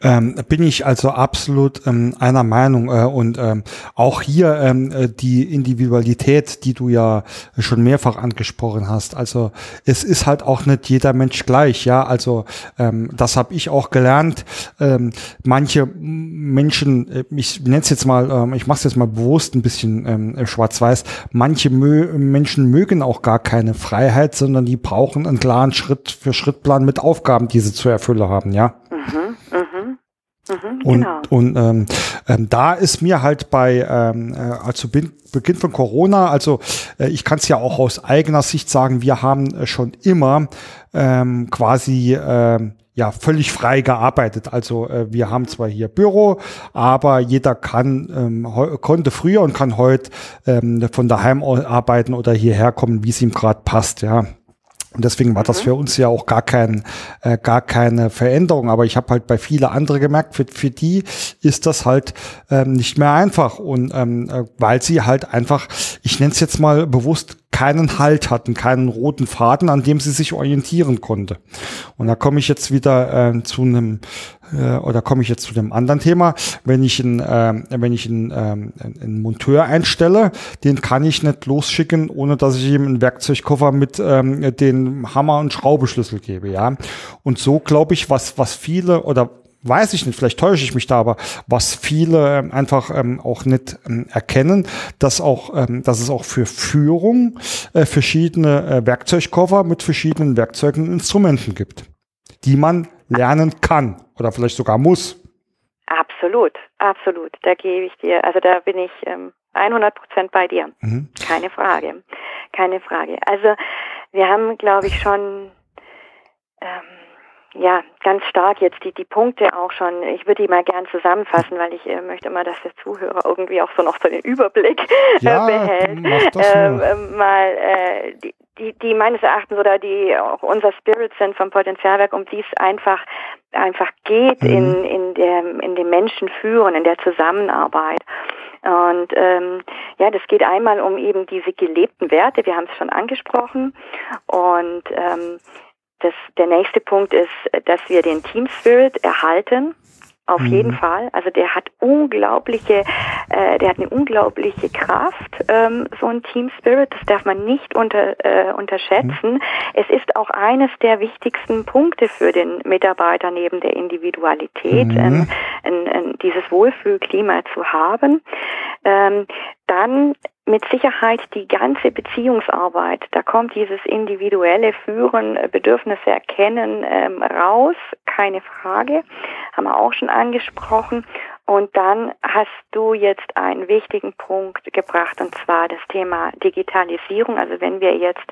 [SPEAKER 1] Ähm, bin ich also absolut ähm, einer Meinung äh, und ähm, auch hier ähm, äh, die Individualität, die du ja schon mehrfach angesprochen hast. Also es ist halt auch nicht jeder Mensch gleich, ja. Also ähm, das habe ich auch gelernt. Ähm, manche Menschen, äh, ich nenne es jetzt mal, ähm, ich mache es jetzt mal bewusst ein bisschen ähm, schwarz-weiß. Manche Mö Menschen mögen auch gar keine Freiheit, sondern die brauchen einen klaren Schritt für Schrittplan mit Aufgaben, die sie zu erfüllen haben haben, ja. Mhm, mhm. Mhm, und genau. und ähm, ähm, da ist mir halt bei, ähm, äh, also Beginn von Corona, also äh, ich kann es ja auch aus eigener Sicht sagen, wir haben äh, schon immer ähm, quasi äh, ja völlig frei gearbeitet. Also äh, wir haben zwar hier Büro, aber jeder kann ähm, konnte früher und kann heute ähm, von daheim arbeiten oder hierher kommen, wie es ihm gerade passt. Ja, Und deswegen war das mhm. für uns ja auch gar kein, äh, gar keine Veränderung. Aber ich habe halt bei viele andere gemerkt, für, für die ist das halt ähm, nicht mehr einfach. Und ähm, äh, weil sie halt einfach, ich nenne es jetzt mal bewusst, keinen Halt hatten, keinen roten Faden, an dem sie sich orientieren konnte. Und da komme ich jetzt wieder äh, zu einem äh, oder komme ich jetzt zu dem anderen Thema, wenn ich einen, äh, wenn ich einen, äh, einen Monteur einstelle, den kann ich nicht losschicken, ohne dass ich ihm einen Werkzeugkoffer mit ähm, den Hammer und Schraubeschlüssel gebe, ja. Und so glaube ich, was was viele oder weiß ich nicht, vielleicht täusche ich mich da, aber was viele ähm, einfach ähm, auch nicht ähm, erkennen, dass auch, ähm, dass es auch für Führung äh, verschiedene äh, Werkzeugkoffer mit verschiedenen Werkzeugen und Instrumenten gibt, die man lernen kann oder vielleicht sogar muss.
[SPEAKER 2] Absolut, absolut. Da gebe ich dir, also da bin ich ähm, 100 Prozent bei dir. Mhm. Keine Frage, keine Frage. Also wir haben, glaube ich, schon ähm, ja, ganz stark jetzt die, die Punkte auch schon. Ich würde die mal gern zusammenfassen, weil ich äh, möchte immer, dass der Zuhörer irgendwie auch so noch so den Überblick äh, ja, behält. Ähm, äh, mal die, die, die meines Erachtens oder die auch unser Spirit sind vom Potenzialwerk, um die es einfach einfach geht mhm. in, in, dem, in dem Menschen führen, in der Zusammenarbeit. Und ähm, ja, das geht einmal um eben diese gelebten Werte, wir haben es schon angesprochen. Und ähm, das, der nächste Punkt ist, dass wir den Team Spirit erhalten. Auf mhm. jeden Fall. Also der hat unglaubliche, äh, der hat eine unglaubliche Kraft, ähm, so ein Team Spirit. Das darf man nicht unter, äh, unterschätzen. Mhm. Es ist auch eines der wichtigsten Punkte für den Mitarbeiter neben der Individualität, mhm. ähm, ein, ein, dieses Wohlfühlklima zu haben. Ähm, dann mit Sicherheit die ganze Beziehungsarbeit. Da kommt dieses individuelle Führen, äh, Bedürfnisse erkennen ähm, raus, keine Frage, haben wir auch schon angesprochen. Und dann hast du jetzt einen wichtigen Punkt gebracht, und zwar das Thema Digitalisierung. Also wenn wir jetzt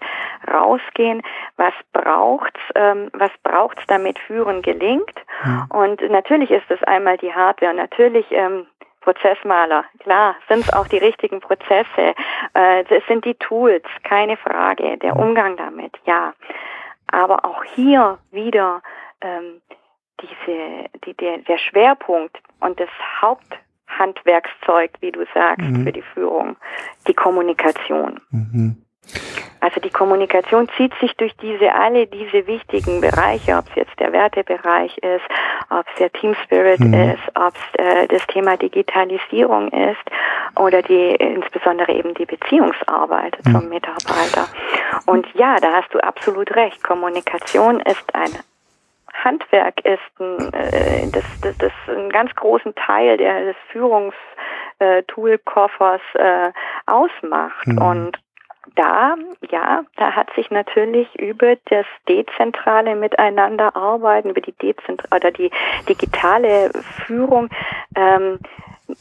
[SPEAKER 2] rausgehen, was braucht's, ähm, was braucht's, damit Führen gelingt? Ja. Und natürlich ist es einmal die Hardware. Natürlich ähm, Prozessmaler, klar, sind es auch die richtigen Prozesse, äh, es sind die Tools, keine Frage, der Umgang damit, ja. Aber auch hier wieder ähm, diese, die, der, der Schwerpunkt und das Haupthandwerkszeug, wie du sagst, mhm. für die Führung, die Kommunikation. Mhm. Also die Kommunikation zieht sich durch diese alle diese wichtigen Bereiche, ob es jetzt der Wertebereich ist, ob es der Team Spirit mhm. ist, ob es äh, das Thema Digitalisierung ist oder die insbesondere eben die Beziehungsarbeit mhm. zum Mitarbeiter. Und ja, da hast du absolut recht. Kommunikation ist ein Handwerk ist ein, äh, das, das, das einen ganz großen Teil der, des Führungstoolkoffers äh, ausmacht. Mhm. Und da, ja, da hat sich natürlich über das dezentrale Miteinanderarbeiten, über die dezent oder die digitale Führung ähm,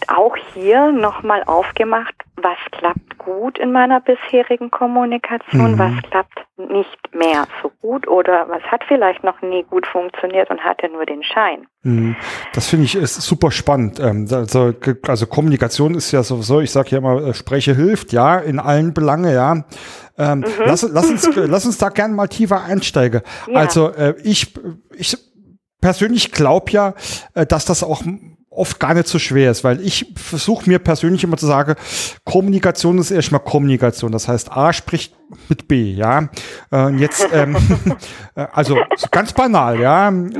[SPEAKER 2] auch hier nochmal aufgemacht, was klappt gut in meiner bisherigen Kommunikation, mhm. was klappt nicht mehr so gut oder was hat vielleicht noch nie gut funktioniert und hatte nur den Schein.
[SPEAKER 1] Mhm. Das finde ich ist super spannend. Also, also Kommunikation ist ja sowieso, ich sage ja immer, äh, Spreche hilft, ja, in allen Belangen, ja. Ähm, mhm. lass, lass, uns, <laughs> lass uns da gerne mal tiefer einsteigen. Ja. Also äh, ich, ich persönlich glaube ja, äh, dass das auch oft gar nicht so schwer ist, weil ich versuche mir persönlich immer zu sagen, Kommunikation ist erstmal Kommunikation. Das heißt, A spricht mit B, ja. Äh, jetzt, ähm, <laughs> äh, also ganz banal, ja.
[SPEAKER 2] Ja, ähm,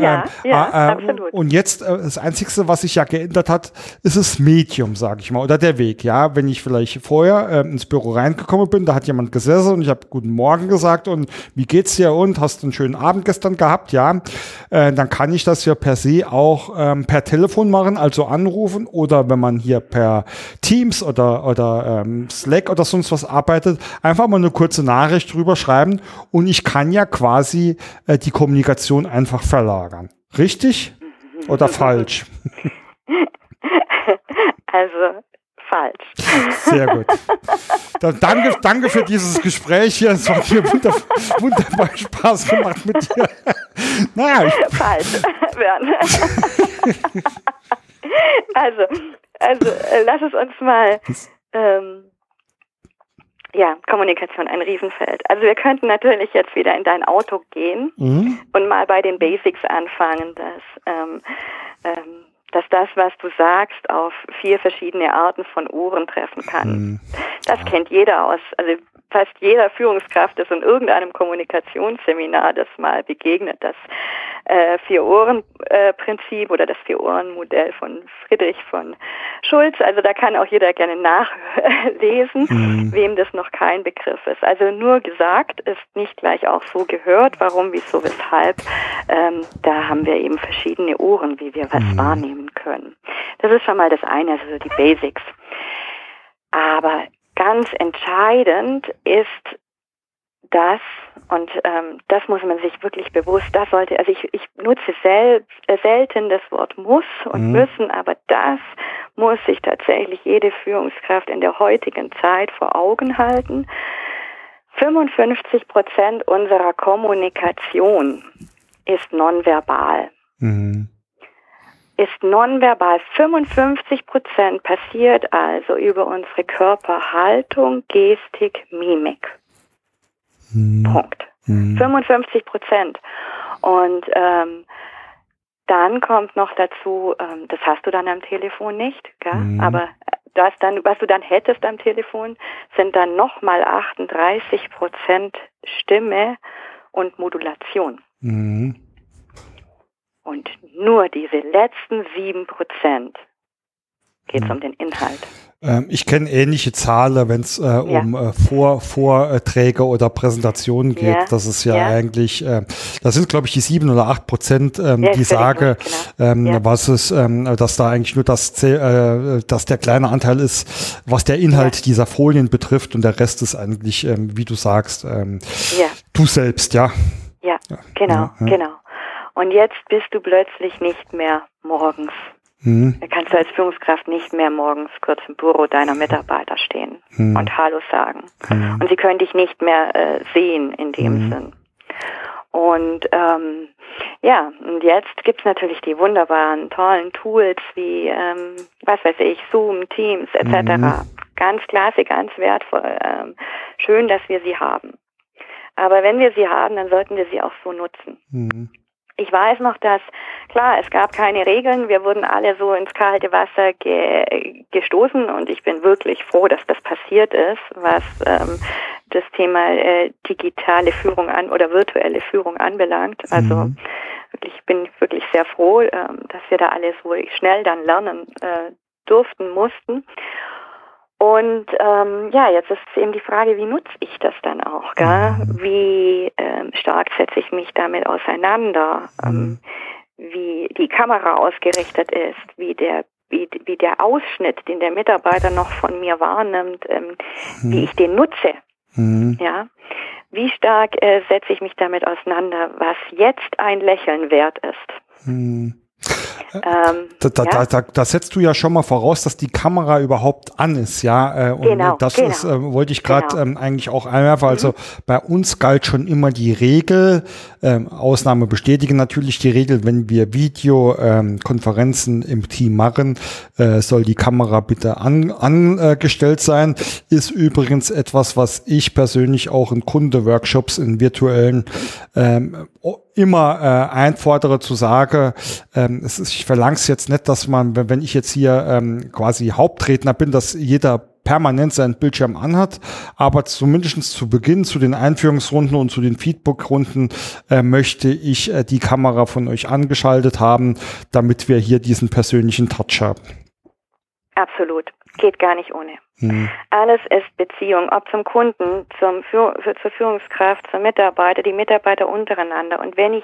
[SPEAKER 2] ja äh, absolut.
[SPEAKER 1] Und jetzt äh, das Einzige, was sich ja geändert hat, ist das Medium, sage ich mal, oder der Weg, ja. Wenn ich vielleicht vorher äh, ins Büro reingekommen bin, da hat jemand gesessen und ich habe Guten Morgen gesagt und wie geht's dir und hast einen schönen Abend gestern gehabt, ja. Äh, dann kann ich das ja per se auch ähm, per Telefon machen, also anrufen oder wenn man hier per Teams oder, oder ähm, Slack oder sonst was arbeitet, einfach mal eine kurze Nachricht drüber schreiben und ich kann ja quasi äh, die Kommunikation einfach verlagern. Richtig oder <laughs> falsch? <laughs>
[SPEAKER 2] Also falsch.
[SPEAKER 1] Sehr gut. Dann danke, danke für dieses Gespräch hier. Es hat mir wunder, wunderbar Spaß gemacht mit dir. <laughs>
[SPEAKER 2] Naja, ich falsch. <laughs> also, also äh, lass es uns mal ähm, Ja, Kommunikation, ein Riesenfeld. Also wir könnten natürlich jetzt wieder in dein Auto gehen mhm. und mal bei den Basics anfangen, dass, ähm, ähm, dass das, was du sagst, auf vier verschiedene Arten von Ohren treffen kann. Mhm. Das ja. kennt jeder aus. Also fast jeder Führungskraft ist in irgendeinem Kommunikationsseminar das mal begegnet, das äh, Vier-Ohren-Prinzip oder das Vier-Ohren-Modell von Friedrich von Schulz. Also da kann auch jeder gerne nachlesen, mhm. wem das noch kein Begriff ist. Also nur gesagt ist nicht gleich auch so gehört, warum, wieso, weshalb. Ähm, da haben wir eben verschiedene Ohren, wie wir was mhm. wahrnehmen können. Das ist schon mal das eine, also die Basics. Aber ganz entscheidend ist das, und ähm, das muss man sich wirklich bewusst, das sollte, also ich, ich nutze sel äh, selten das Wort muss und mhm. müssen, aber das muss sich tatsächlich jede Führungskraft in der heutigen Zeit vor Augen halten. 55 Prozent unserer Kommunikation ist nonverbal. Mhm ist nonverbal. 55 Prozent passiert also über unsere Körperhaltung, Gestik, Mimik. Mhm. Punkt. Mhm. 55 Prozent. Und ähm, dann kommt noch dazu, ähm, das hast du dann am Telefon nicht? Mhm. aber das dann, was du dann hättest am Telefon, sind dann nochmal 38 Prozent Stimme und Modulation. Mhm. Und nur diese letzten sieben Prozent geht es mhm. um den Inhalt.
[SPEAKER 1] Ähm, ich kenne ähnliche Zahlen, wenn es äh, ja. um äh, Vor Vorträge oder Präsentationen geht. Ja. Das ist ja, ja. eigentlich, äh, das sind glaube ich die sieben oder acht Prozent, ähm, die sage, genau. ähm, was ist, ähm, dass da eigentlich nur das, äh, dass der kleine Anteil ist, was der Inhalt dieser Folien betrifft und der Rest ist eigentlich, ähm, wie du sagst, du selbst, ja.
[SPEAKER 2] Ja, genau, genau. Und jetzt bist du plötzlich nicht mehr morgens. Mhm. Da kannst du als Führungskraft nicht mehr morgens kurz im Büro deiner Mitarbeiter stehen mhm. und Hallo sagen. Mhm. Und sie können dich nicht mehr äh, sehen in dem mhm. Sinn. Und ähm, ja, und jetzt gibt's natürlich die wunderbaren, tollen Tools wie, ähm, was weiß ich, Zoom, Teams etc. Mhm. Ganz klasse, ganz wertvoll. Ähm, schön, dass wir sie haben. Aber wenn wir sie haben, dann sollten wir sie auch so nutzen. Ich weiß noch, dass, klar, es gab keine Regeln. Wir wurden alle so ins kalte Wasser ge gestoßen und ich bin wirklich froh, dass das passiert ist, was ähm, das Thema äh, digitale Führung an oder virtuelle Führung anbelangt. Also mhm. wirklich, bin ich wirklich sehr froh, ähm, dass wir da alle so schnell dann lernen äh, durften, mussten. Und ähm, ja, jetzt ist eben die Frage, wie nutze ich das dann auch? Gell? Mhm. Wie ähm, stark setze ich mich damit auseinander? Ähm, mhm. wie die Kamera ausgerichtet ist, wie der wie, wie der Ausschnitt, den der Mitarbeiter noch von mir wahrnimmt, ähm, mhm. wie ich den nutze. Mhm. Ja, wie stark äh, setze ich mich damit auseinander, was jetzt ein Lächeln wert ist.
[SPEAKER 1] Ähm, da, da, ja? da, da, setzt du ja schon mal voraus, dass die Kamera überhaupt an ist, ja. Äh, und genau, das genau. ist, äh, wollte ich gerade genau. ähm, eigentlich auch einwerfen. Also mhm. bei uns galt schon immer die Regel, ähm, Ausnahme bestätigen natürlich die Regel, wenn wir Videokonferenzen ähm, im Team machen, äh, soll die Kamera bitte an, angestellt sein. Ist übrigens etwas, was ich persönlich auch in Kunde-Workshops in virtuellen ähm, immer äh, einfordere zu sagen, ähm, es ist, ich verlange es jetzt nicht, dass man, wenn ich jetzt hier ähm, quasi Hauptredner bin, dass jeder permanent seinen Bildschirm anhat, aber zumindest zu Beginn, zu den Einführungsrunden und zu den Feedbackrunden äh, möchte ich äh, die Kamera von euch angeschaltet haben, damit wir hier diesen persönlichen Touch haben.
[SPEAKER 2] Absolut. Geht gar nicht ohne. Mhm. Alles ist Beziehung, ob zum Kunden, zum Führ zur Führungskraft, zum Mitarbeiter, die Mitarbeiter untereinander. Und wenn ich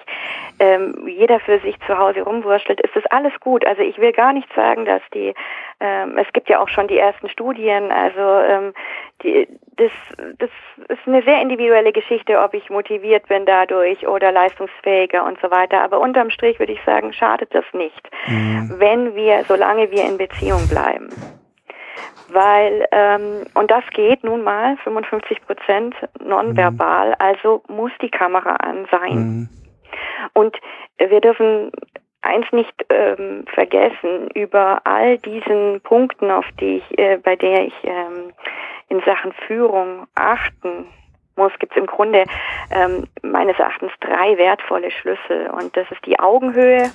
[SPEAKER 2] ähm, jeder für sich zu Hause rumwurschtelt, ist das alles gut. Also ich will gar nicht sagen, dass die, ähm, es gibt ja auch schon die ersten Studien, also ähm, die, das, das ist eine sehr individuelle Geschichte, ob ich motiviert bin dadurch oder leistungsfähiger und so weiter. Aber unterm Strich würde ich sagen, schadet das nicht, mhm. wenn wir, solange wir in Beziehung bleiben weil, ähm, und das geht nun mal 55 Prozent nonverbal, mhm. also muss die Kamera an sein. Mhm. Und wir dürfen eins nicht ähm, vergessen, über all diesen Punkten, auf die ich, äh, bei der ich ähm, in Sachen Führung achten muss, gibt es im Grunde ähm, meines Erachtens drei wertvolle Schlüssel. Und das ist die Augenhöhe,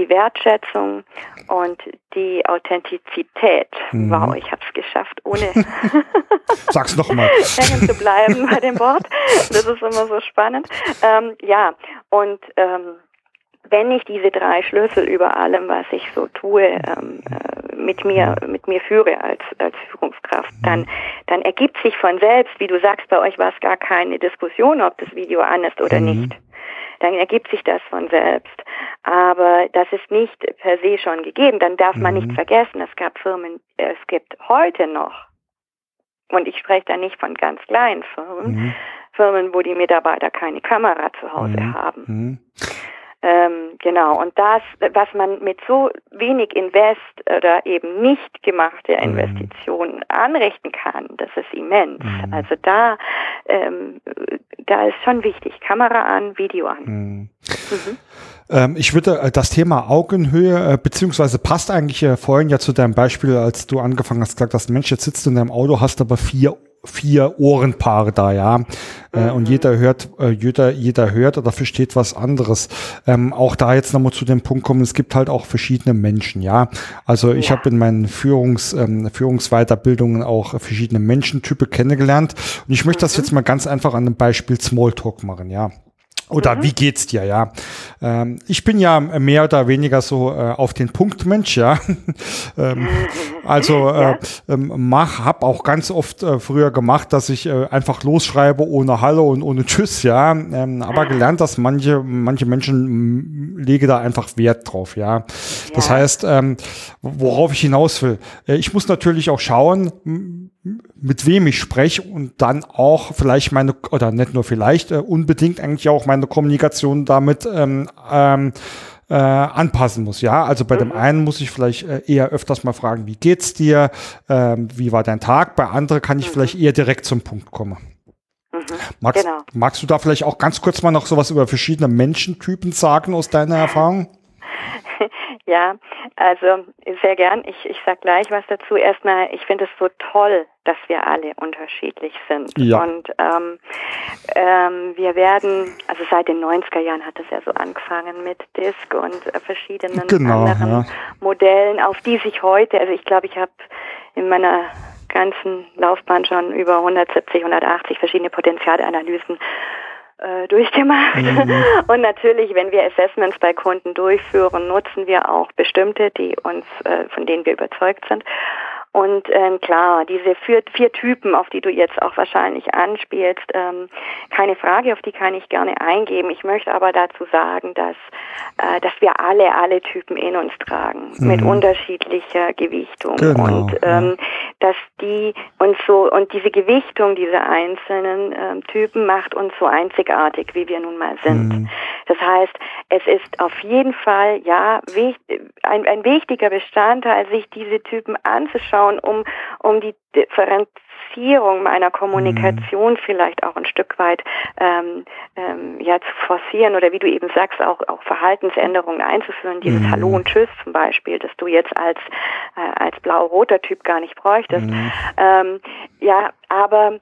[SPEAKER 2] die Wertschätzung und die Authentizität. Mhm. Wow, ich habe es geschafft, ohne <laughs>
[SPEAKER 1] Sag's noch mal. <laughs>
[SPEAKER 2] hängen zu bleiben bei dem Wort. Das ist immer so spannend. Ähm, ja, und ähm, wenn ich diese drei Schlüssel über allem, was ich so tue, ähm, äh, mit mir mit mir führe als als Führungskraft, dann dann ergibt sich von selbst, wie du sagst, bei euch war es gar keine Diskussion, ob das Video an ist oder mhm. nicht. Dann ergibt sich das von selbst. Aber das ist nicht per se schon gegeben. Dann darf man nicht mhm. vergessen, es gab Firmen, es gibt heute noch, und ich spreche da nicht von ganz kleinen Firmen, mhm. Firmen, wo die Mitarbeiter keine Kamera zu Hause mhm. haben. Mhm. Ähm, genau, und das, was man mit so wenig Invest oder eben nicht gemachte mhm. Investitionen anrichten kann, das ist immens. Mhm. Also da, ähm, da ist schon wichtig, Kamera an, Video an. Mhm.
[SPEAKER 1] Mhm. Ähm, ich würde äh, das Thema Augenhöhe, äh, beziehungsweise passt eigentlich äh, vorhin ja zu deinem Beispiel, als du angefangen hast, gesagt hast, Mensch, jetzt sitzt du in deinem Auto, hast aber vier vier Ohrenpaare da, ja. Mhm. Äh, und mhm. jeder hört, äh, jeder, jeder hört oder versteht was anderes. Ähm, auch da jetzt nochmal zu dem Punkt kommen, es gibt halt auch verschiedene Menschen, ja. Also ich ja. habe in meinen Führungs, ähm, Führungsweiterbildungen auch verschiedene Menschentypen kennengelernt. Und ich möchte mhm. das jetzt mal ganz einfach an dem Beispiel Smalltalk machen, ja. Oder mhm. wie geht's dir, ja? Ähm, ich bin ja mehr oder weniger so äh, auf den Punkt Mensch, ja. <laughs> ähm, also <laughs> äh, ähm, mach, hab auch ganz oft äh, früher gemacht, dass ich äh, einfach losschreibe ohne Hallo und ohne Tschüss, ja. Ähm, aber gelernt, dass manche manche Menschen lege da einfach Wert drauf, ja. Das ja. heißt, ähm, worauf ich hinaus will, äh, ich muss natürlich auch schauen mit wem ich spreche und dann auch vielleicht meine, oder nicht nur vielleicht, äh, unbedingt eigentlich auch meine Kommunikation damit ähm, ähm, äh, anpassen muss. Ja, also bei mhm. dem einen muss ich vielleicht äh, eher öfters mal fragen, wie geht's dir, ähm, wie war dein Tag? Bei anderen kann ich mhm. vielleicht eher direkt zum Punkt kommen. Mhm. Magst, genau. magst du da vielleicht auch ganz kurz mal noch sowas über verschiedene Menschentypen sagen aus deiner Erfahrung?
[SPEAKER 2] Ja, also sehr gern. Ich, ich sage gleich was dazu. Erstmal, ich finde es so toll, dass wir alle unterschiedlich sind. Ja. Und ähm, ähm, wir werden, also seit den 90er Jahren hat es ja so angefangen mit Disk und äh, verschiedenen genau, anderen ja. Modellen, auf die sich heute, also ich glaube, ich habe in meiner ganzen Laufbahn schon über 170, 180 verschiedene Potenzialanalysen äh, durchgemacht. Mhm. <laughs> Und natürlich, wenn wir Assessments bei Kunden durchführen, nutzen wir auch bestimmte, die uns, äh, von denen wir überzeugt sind. Und ähm, klar, diese vier, vier Typen, auf die du jetzt auch wahrscheinlich anspielst, ähm, keine Frage, auf die kann ich gerne eingeben. Ich möchte aber dazu sagen, dass, äh, dass wir alle, alle Typen in uns tragen, mhm. mit unterschiedlicher Gewichtung. Genau, und ähm, dass die uns so, und diese Gewichtung dieser einzelnen ähm, Typen macht uns so einzigartig, wie wir nun mal sind. Mhm. Das heißt, es ist auf jeden Fall, ja, ein, ein wichtiger Bestandteil, sich diese Typen anzuschauen, anschauen, um, um die Differenzierung meiner Kommunikation mhm. vielleicht auch ein Stück weit ähm, ähm, ja, zu forcieren oder wie du eben sagst, auch, auch Verhaltensänderungen einzuführen. Dieses mhm. Hallo und Tschüss zum Beispiel, das du jetzt als, äh, als blau-roter Typ gar nicht bräuchtest. Mhm. Ähm, ja, aber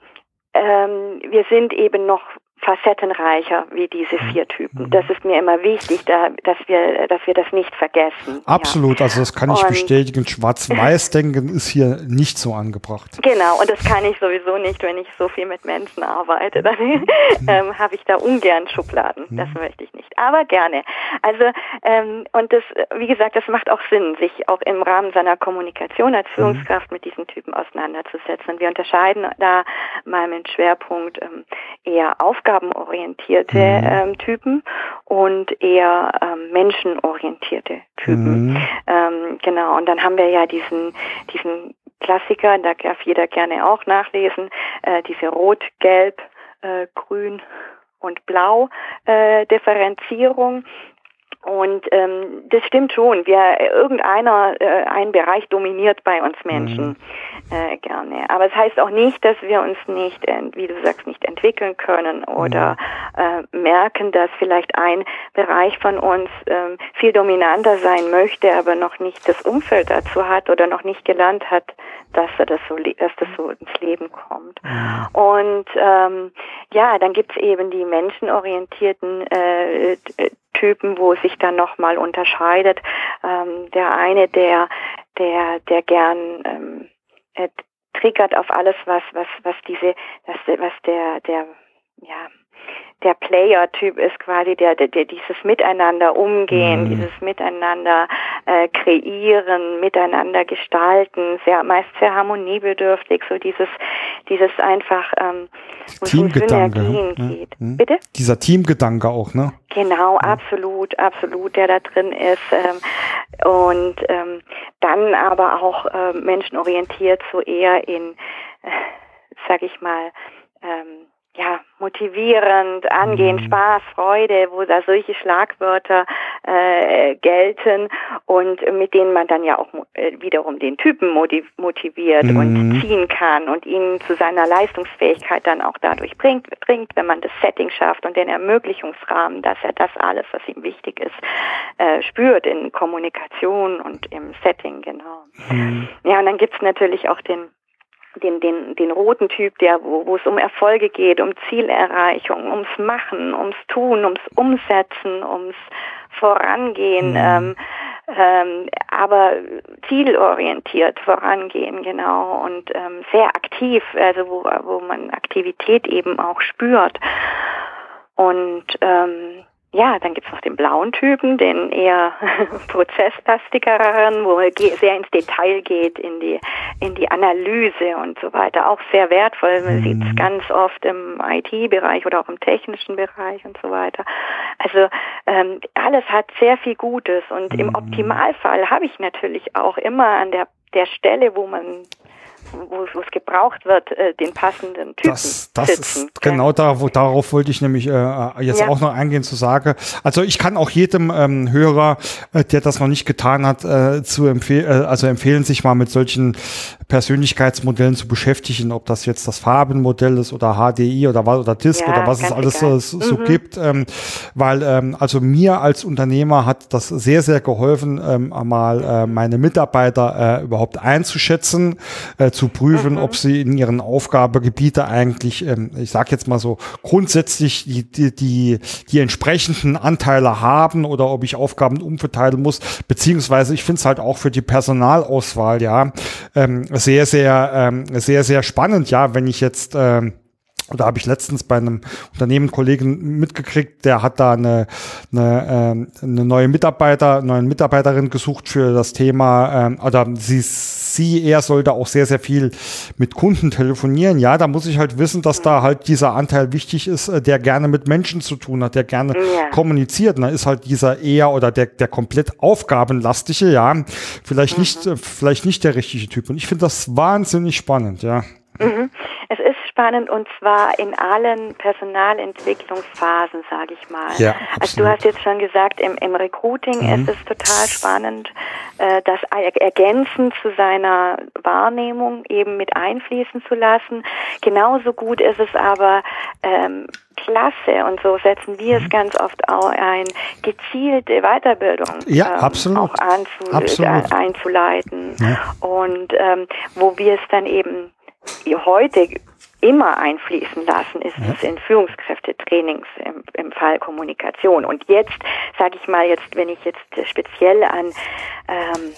[SPEAKER 2] ähm, wir sind eben noch facettenreicher wie diese mhm. vier Typen. Mhm. Das ist mir immer wichtig, da, dass wir, dass wir das nicht vergessen.
[SPEAKER 1] Absolut, ja. also das kann ich und bestätigen. Schwarz-Weiß-Denken ist hier nicht so angebracht.
[SPEAKER 2] Genau, und das kann ich sowieso nicht, wenn ich so viel mit Menschen arbeite. Dann mhm. <laughs> ähm, habe ich da ungern Schubladen. Das möchte ich nicht. Aber gerne. Also ähm, und das, wie gesagt, das macht auch Sinn, sich auch im Rahmen seiner Kommunikation als. Führungskraft mit diesen Typen auseinanderzusetzen. Und wir unterscheiden da mal mit Schwerpunkt ähm, eher Aufgaben aufgabenorientierte mhm. ähm, Typen und eher ähm, menschenorientierte Typen. Mhm. Ähm, genau, und dann haben wir ja diesen, diesen Klassiker, da darf jeder gerne auch nachlesen, äh, diese Rot, Gelb, äh, Grün und Blau äh, Differenzierung. Und ähm, das stimmt schon. Wir irgendeiner äh, ein Bereich dominiert bei uns Menschen mhm. äh, gerne. Aber es heißt auch nicht, dass wir uns nicht, äh, wie du sagst, nicht entwickeln können oder mhm. äh, merken, dass vielleicht ein Bereich von uns äh, viel dominanter sein möchte, aber noch nicht das Umfeld dazu hat oder noch nicht gelernt hat, dass er das so, dass das so ins Leben kommt. Mhm. Und ähm, ja, dann gibt's eben die menschenorientierten äh, Typen, wo sich dann nochmal unterscheidet. Ähm, der eine, der, der, der gern ähm, äh, triggert auf alles, was, was, was diese, was, was der, der, ja, der Player-Typ ist quasi der, der, der dieses Miteinander umgehen, mhm. dieses Miteinander äh, kreieren, miteinander gestalten, sehr meist sehr harmoniebedürftig, so dieses, dieses einfach ähm,
[SPEAKER 1] Teamgedanke ne? geht. Mhm. Bitte? Dieser Teamgedanke auch, ne?
[SPEAKER 2] Genau, mhm. absolut, absolut, der da drin ist. Ähm, und ähm, dann aber auch äh, menschenorientiert so eher in, äh, sag ich mal, ähm, ja, motivierend, angehen, mhm. Spaß, Freude, wo da solche Schlagwörter äh, gelten und mit denen man dann ja auch äh, wiederum den Typen motiviert mhm. und ziehen kann und ihn zu seiner Leistungsfähigkeit dann auch dadurch bringt, bringt, wenn man das Setting schafft und den Ermöglichungsrahmen, dass er das alles, was ihm wichtig ist, äh, spürt in Kommunikation und im Setting, genau. Mhm. Ja, und dann gibt's natürlich auch den den, den, den roten Typ, der, wo, wo es um Erfolge geht, um Zielerreichung, ums Machen, ums Tun, ums Umsetzen, ums Vorangehen, mhm. ähm, ähm, aber zielorientiert vorangehen, genau, und ähm, sehr aktiv, also wo, wo man Aktivität eben auch spürt. Und ähm, ja, dann gibt's noch den blauen Typen, den eher <laughs> prozesslastigeren, wo er sehr ins Detail geht, in die, in die Analyse und so weiter. Auch sehr wertvoll. Man mhm. sieht es ganz oft im IT-Bereich oder auch im technischen Bereich und so weiter. Also ähm, alles hat sehr viel Gutes und mhm. im Optimalfall habe ich natürlich auch immer an der der Stelle, wo man wo, es gebraucht wird, äh, den passenden Typen
[SPEAKER 1] das, das sitzen. Ist genau da, wo, darauf wollte ich nämlich äh, jetzt ja. auch noch eingehen zu sagen. Also ich kann auch jedem ähm, Hörer, äh, der das noch nicht getan hat, äh, zu empfehlen, äh, also empfehlen, sich mal mit solchen Persönlichkeitsmodellen zu beschäftigen, ob das jetzt das Farbenmodell ist oder HDI oder was oder DISC ja, oder was es alles egal. so, mhm. gibt. Ähm, weil ähm, also mir als Unternehmer hat das sehr, sehr geholfen, ähm, mal äh, meine Mitarbeiter äh, überhaupt einzuschätzen, äh, zu prüfen, mhm. ob sie in ihren Aufgabegebiete eigentlich, ähm, ich sage jetzt mal so, grundsätzlich die, die, die, die entsprechenden Anteile haben oder ob ich Aufgaben umverteilen muss, beziehungsweise ich finde es halt auch für die Personalauswahl, ja, ähm, sehr, sehr, ähm, sehr, sehr spannend, ja, wenn ich jetzt ähm, da habe ich letztens bei einem Unternehmen Kollegen mitgekriegt, der hat da eine, eine, äh, eine neue Mitarbeiter, neue Mitarbeiterin gesucht für das Thema, ähm, oder sie, sie, er sollte auch sehr, sehr viel mit Kunden telefonieren. Ja, da muss ich halt wissen, dass da halt dieser Anteil wichtig ist, äh, der gerne mit Menschen zu tun hat, der gerne ja. kommuniziert. da ist halt dieser eher oder der, der komplett aufgabenlastige, ja, vielleicht mhm. nicht, äh, vielleicht nicht der richtige Typ. Und ich finde das wahnsinnig spannend, ja.
[SPEAKER 2] Mhm. Spannend und zwar in allen Personalentwicklungsphasen, sage ich mal. Ja, also du hast jetzt schon gesagt, im, im Recruiting mhm. ist es total spannend, äh, das ergänzend zu seiner Wahrnehmung eben mit einfließen zu lassen. Genauso gut ist es aber ähm, klasse und so setzen wir mhm. es ganz oft auch ein, gezielte Weiterbildung
[SPEAKER 1] ja, ähm, absolut.
[SPEAKER 2] auch anzu absolut. einzuleiten ja. und ähm, wo wir es dann eben heute immer einfließen lassen, ist es in Führungskräftetrainings im, im Fall Kommunikation. Und jetzt, sage ich mal, jetzt, wenn ich jetzt speziell an ähm,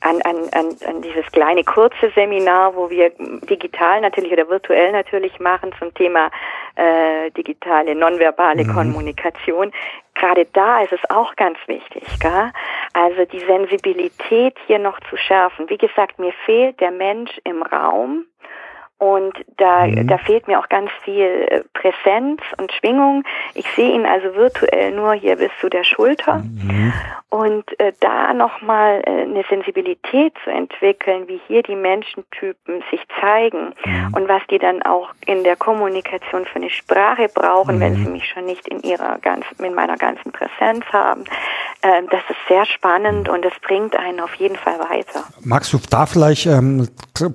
[SPEAKER 2] an, an, an, an dieses kleine kurze Seminar, wo wir digital natürlich oder virtuell natürlich machen zum Thema äh, digitale nonverbale mhm. Kommunikation. Gerade da ist es auch ganz wichtig, gell? also die Sensibilität hier noch zu schärfen. Wie gesagt, mir fehlt der Mensch im Raum, und da, mhm. da fehlt mir auch ganz viel äh, Präsenz und Schwingung. Ich sehe ihn also virtuell nur hier bis zu der Schulter. Mhm. und äh, da nochmal äh, eine Sensibilität zu entwickeln, wie hier die Menschentypen sich zeigen mhm. und was die dann auch in der Kommunikation für eine Sprache brauchen, mhm. wenn sie mich schon nicht in ihrer ganzen, in meiner ganzen Präsenz haben. Ähm, das ist sehr spannend und es bringt einen auf jeden Fall weiter.
[SPEAKER 1] Magst du da vielleicht ähm,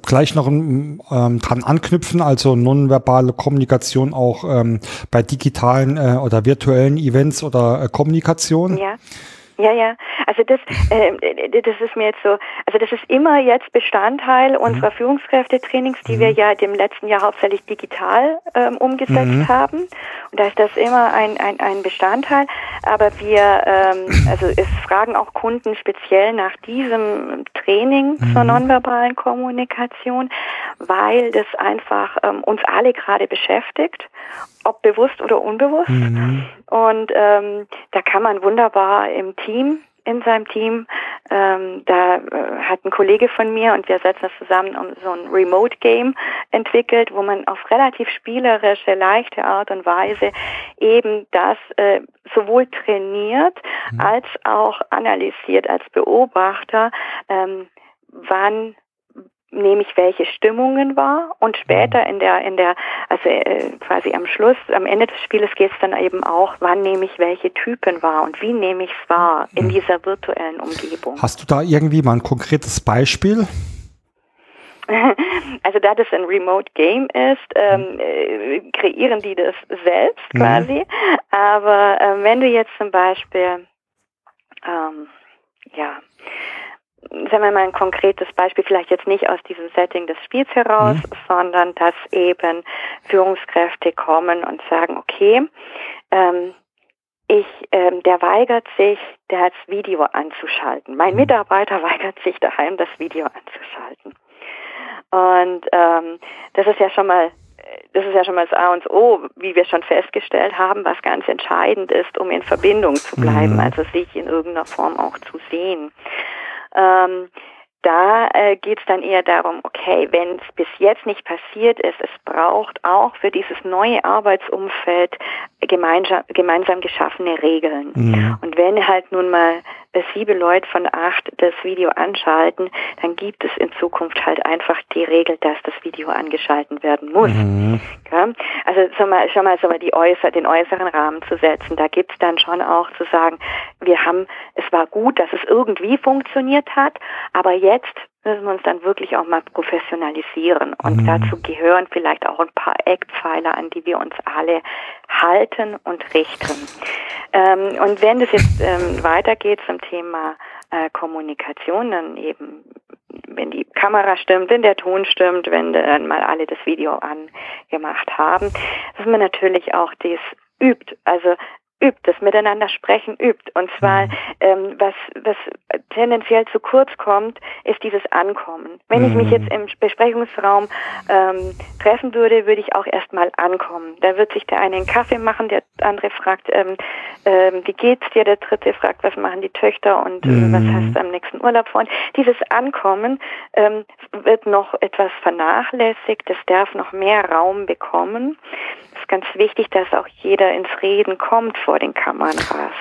[SPEAKER 1] gleich noch ähm, dran anknüpfen, also nonverbale Kommunikation auch ähm, bei digitalen äh, oder virtuellen Events oder äh, Kommunikation?
[SPEAKER 2] Ja. Ja, ja. Also das, äh, das ist mir jetzt so, also das ist immer jetzt Bestandteil unserer mhm. Führungskräftetrainings, die mhm. wir ja dem letzten Jahr hauptsächlich digital ähm, umgesetzt mhm. haben. Und da ist das immer ein, ein, ein Bestandteil. Aber wir, ähm, <clears throat> also es fragen auch Kunden speziell nach diesem Training mhm. zur nonverbalen Kommunikation, weil das einfach ähm, uns alle gerade beschäftigt ob bewusst oder unbewusst. Mhm. Und ähm, da kann man wunderbar im Team, in seinem Team, ähm, da äh, hat ein Kollege von mir und wir setzen das zusammen um so ein Remote Game entwickelt, wo man auf relativ spielerische, leichte Art und Weise eben das äh, sowohl trainiert mhm. als auch analysiert als Beobachter, ähm, wann nehme ich welche Stimmungen wahr und später in der in der also äh, quasi am Schluss am Ende des Spieles geht es dann eben auch wann nehme ich welche Typen wahr und wie nehme ich es wahr in hm. dieser virtuellen Umgebung
[SPEAKER 1] hast du da irgendwie mal ein konkretes Beispiel <laughs>
[SPEAKER 2] also da das ein Remote Game ist, ähm, äh, kreieren die das selbst mhm. quasi. Mhm. Aber äh, wenn du jetzt zum Beispiel ähm, ja sagen wir mal ein konkretes Beispiel, vielleicht jetzt nicht aus diesem Setting des Spiels heraus, mhm. sondern dass eben Führungskräfte kommen und sagen, okay, ähm, ich, ähm, der weigert sich, der das Video anzuschalten. Mein mhm. Mitarbeiter <laughs> weigert sich daheim, das Video anzuschalten. Und ähm, das ist ja schon mal das ist ja schon mal das A und O, wie wir schon festgestellt haben, was ganz entscheidend ist, um in Verbindung zu bleiben, mhm. also sich in irgendeiner Form auch zu sehen. Ähm, da äh, geht es dann eher darum, okay, wenn es bis jetzt nicht passiert ist, es braucht auch für dieses neue Arbeitsumfeld gemeinsam, gemeinsam geschaffene Regeln. Mhm. Und wenn halt nun mal sieben Leute von acht das Video anschalten, dann gibt es in Zukunft halt einfach die Regel, dass das Video angeschalten werden muss. Mhm. Also schon mal, schon mal, schon mal die äußer, den äußeren Rahmen zu setzen. Da gibt es dann schon auch zu sagen, wir haben, es war gut, dass es irgendwie funktioniert hat, aber jetzt müssen wir uns dann wirklich auch mal professionalisieren. Und mhm. dazu gehören vielleicht auch ein paar Eckpfeiler, an die wir uns alle halten und richten. Ähm, und wenn es jetzt ähm, weitergeht zum Thema äh, Kommunikation, dann eben wenn die Kamera stimmt, wenn der Ton stimmt, wenn dann mal alle das Video angemacht haben, dass man natürlich auch das übt. Also übt, das Miteinander sprechen übt. Und zwar, mhm. ähm, was, was tendenziell zu kurz kommt, ist dieses Ankommen. Wenn ich mich mhm. jetzt im Besprechungsraum ähm, treffen würde, würde ich auch erstmal ankommen. Da wird sich der eine einen Kaffee machen, der andere fragt, ähm, ähm, wie geht's dir? Der dritte fragt, was machen die Töchter und mhm. was hast du am nächsten Urlaub vor? Und dieses Ankommen ähm, wird noch etwas vernachlässigt. Das darf noch mehr Raum bekommen. Es ist ganz wichtig, dass auch jeder ins Reden kommt vor den Kameras.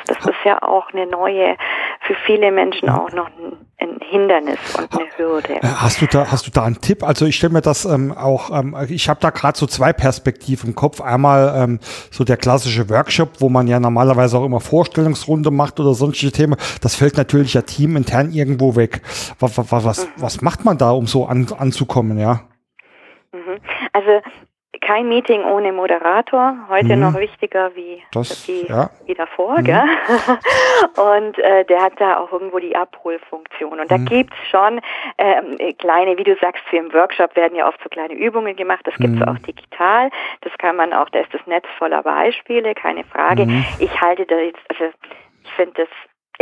[SPEAKER 2] Das ist ja auch eine neue, für viele Menschen auch noch ein, ein Hindernis und eine Hürde. Äh,
[SPEAKER 1] hast du da, hast du da einen Tipp? Also ich stelle mir das ähm, auch, ähm, ich habe da gerade so zwei Perspektiven im Kopf. Einmal ähm, so der klassische Workshop, wo man ja normalerweise auch immer Vorstellungsrunde macht oder sonstige Themen. Das fällt natürlich ja teamintern irgendwo weg. Was, was, was, mhm. was macht man da, um so an, anzukommen, ja?
[SPEAKER 2] Mhm. Also kein Meeting ohne Moderator. Heute mhm. noch wichtiger wie, das, wie, ja. wie davor. Mhm. Gell? <laughs> Und äh, der hat da auch irgendwo die Abholfunktion. Und da mhm. gibt's schon ähm, kleine, wie du sagst, für im Workshop werden ja oft so kleine Übungen gemacht. Das gibt's mhm. auch digital. Das kann man auch, da ist das Netz voller Beispiele, keine Frage. Mhm. Ich halte da jetzt, also ich finde das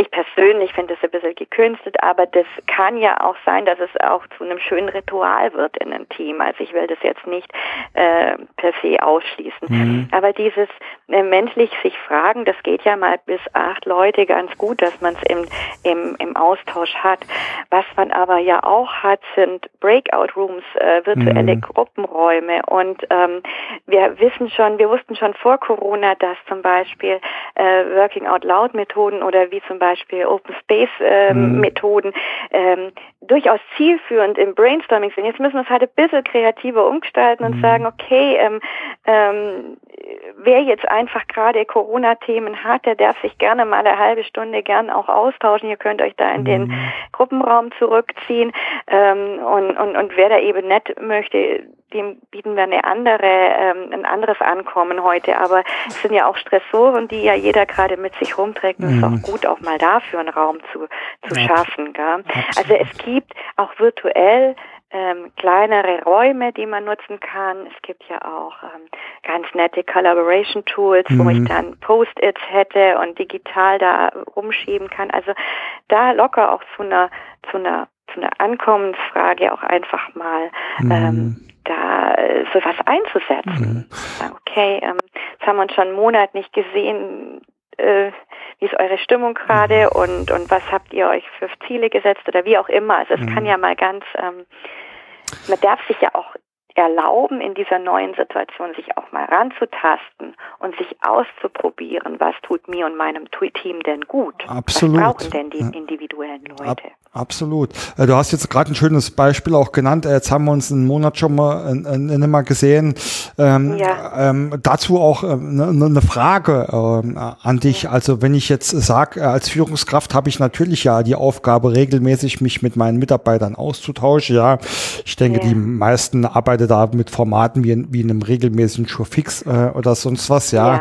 [SPEAKER 2] ich persönlich finde das ein bisschen gekünstelt, aber das kann ja auch sein, dass es auch zu einem schönen Ritual wird in einem Team. Also ich will das jetzt nicht äh, per se ausschließen. Mhm. Aber dieses äh, menschlich sich fragen, das geht ja mal bis acht Leute ganz gut, dass man es im, im, im Austausch hat. Was man aber ja auch hat, sind Breakout Rooms, äh, virtuelle mhm. Gruppenräume. Und ähm, wir wissen schon, wir wussten schon vor Corona, dass zum Beispiel äh, Working Out Loud Methoden oder wie zum Beispiel Beispiel Open Space ähm, mhm. Methoden, ähm, durchaus zielführend im Brainstorming sind. Jetzt müssen wir es halt ein bisschen kreativer umgestalten und mhm. sagen, okay, ähm, ähm, wer jetzt einfach gerade Corona-Themen hat, der darf sich gerne mal eine halbe Stunde gern auch austauschen. Ihr könnt euch da in den mhm. Gruppenraum zurückziehen. Ähm, und, und, und wer da eben nicht möchte, dem bieten wir eine andere, ähm, ein anderes Ankommen heute. Aber es sind ja auch Stressoren, die ja jeder gerade mit sich rumträgt. Und es ist auch mhm. gut, auch mal dafür einen Raum zu, zu schaffen. Gell? Also es gibt auch virtuell ähm, kleinere Räume, die man nutzen kann. Es gibt ja auch ähm, ganz nette Collaboration Tools, mhm. wo ich mhm. dann Post-its hätte und digital da rumschieben kann. Also da locker auch zu einer zu einer zu einer Ankommensfrage auch einfach mal mhm. ähm, da äh, sowas einzusetzen. Mhm. Okay, ähm, jetzt haben wir uns schon einen Monat nicht gesehen. Äh, wie ist eure Stimmung gerade mhm. und, und was habt ihr euch für Ziele gesetzt oder wie auch immer. Also es mhm. kann ja mal ganz, ähm, man darf sich ja auch erlauben, in dieser neuen Situation sich auch mal ranzutasten und sich auszuprobieren, was tut mir und meinem Team denn gut?
[SPEAKER 1] Absolut.
[SPEAKER 2] Was brauchen denn die individuellen Leute? Ab,
[SPEAKER 1] absolut. Äh, du hast jetzt gerade ein schönes Beispiel auch genannt. Äh, jetzt haben wir uns einen Monat schon mal nicht mal gesehen. Ähm, ja. ähm, dazu auch eine, äh, ne, ne Frage ähm, an dich. Also wenn ich jetzt sage, als Führungskraft habe ich natürlich ja die Aufgabe, regelmäßig mich mit meinen Mitarbeitern auszutauschen. Ja, ich denke, ja. die meisten arbeiten da mit Formaten wie, in, wie in einem regelmäßigen Showfix äh, oder sonst was, ja.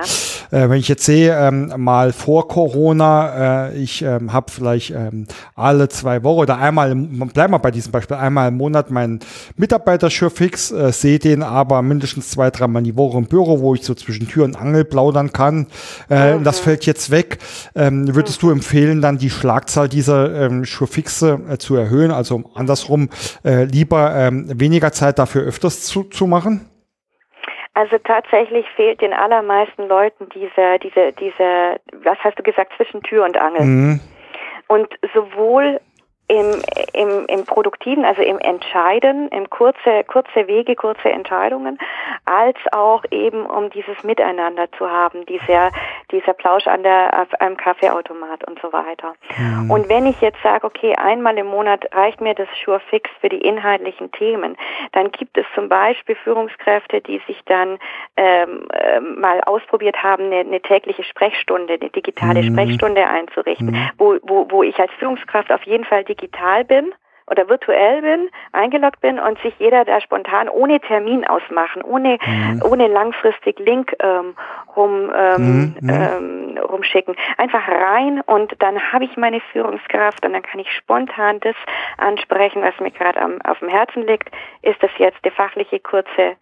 [SPEAKER 1] ja. Äh, wenn ich jetzt sehe, ähm, mal vor Corona, äh, ich ähm, habe vielleicht ähm, alle zwei Wochen oder einmal, bleiben wir bei diesem Beispiel, einmal im Monat meinen Mitarbeiter Showfix, äh, sehe den aber mindestens zwei, dreimal die Woche im Büro, wo ich so zwischen Tür und Angel plaudern kann. Äh, mhm. Das fällt jetzt weg. Ähm, würdest du empfehlen, dann die Schlagzahl dieser ähm, Showfixe äh, zu erhöhen, also andersrum äh, lieber ähm, weniger Zeit dafür öfters zu, zu machen?
[SPEAKER 2] Also tatsächlich fehlt den allermeisten Leuten diese, diese, diese, was hast du gesagt, zwischen Tür und Angel. Mhm. Und sowohl im, im, im Produktiven, also im Entscheiden, im kurze, kurze Wege, kurze Entscheidungen, als auch eben um dieses Miteinander zu haben, dieser, dieser Plausch an der, auf einem Kaffeeautomat und so weiter. Mhm. Und wenn ich jetzt sage, okay, einmal im Monat reicht mir das Sure Fix für die inhaltlichen Themen, dann gibt es zum Beispiel Führungskräfte, die sich dann ähm, äh, mal ausprobiert haben, eine, eine, tägliche Sprechstunde, eine digitale mhm. Sprechstunde einzurichten, mhm. wo, wo, wo ich als Führungskraft auf jeden Fall die digital bin oder virtuell bin, eingeloggt bin und sich jeder da spontan ohne Termin ausmachen, ohne, mhm. ohne langfristig Link ähm, rum, ähm, mhm. ähm, rumschicken. Einfach rein und dann habe ich meine Führungskraft und dann kann ich spontan das ansprechen, was mir gerade auf dem Herzen liegt. Ist das jetzt die fachliche kurze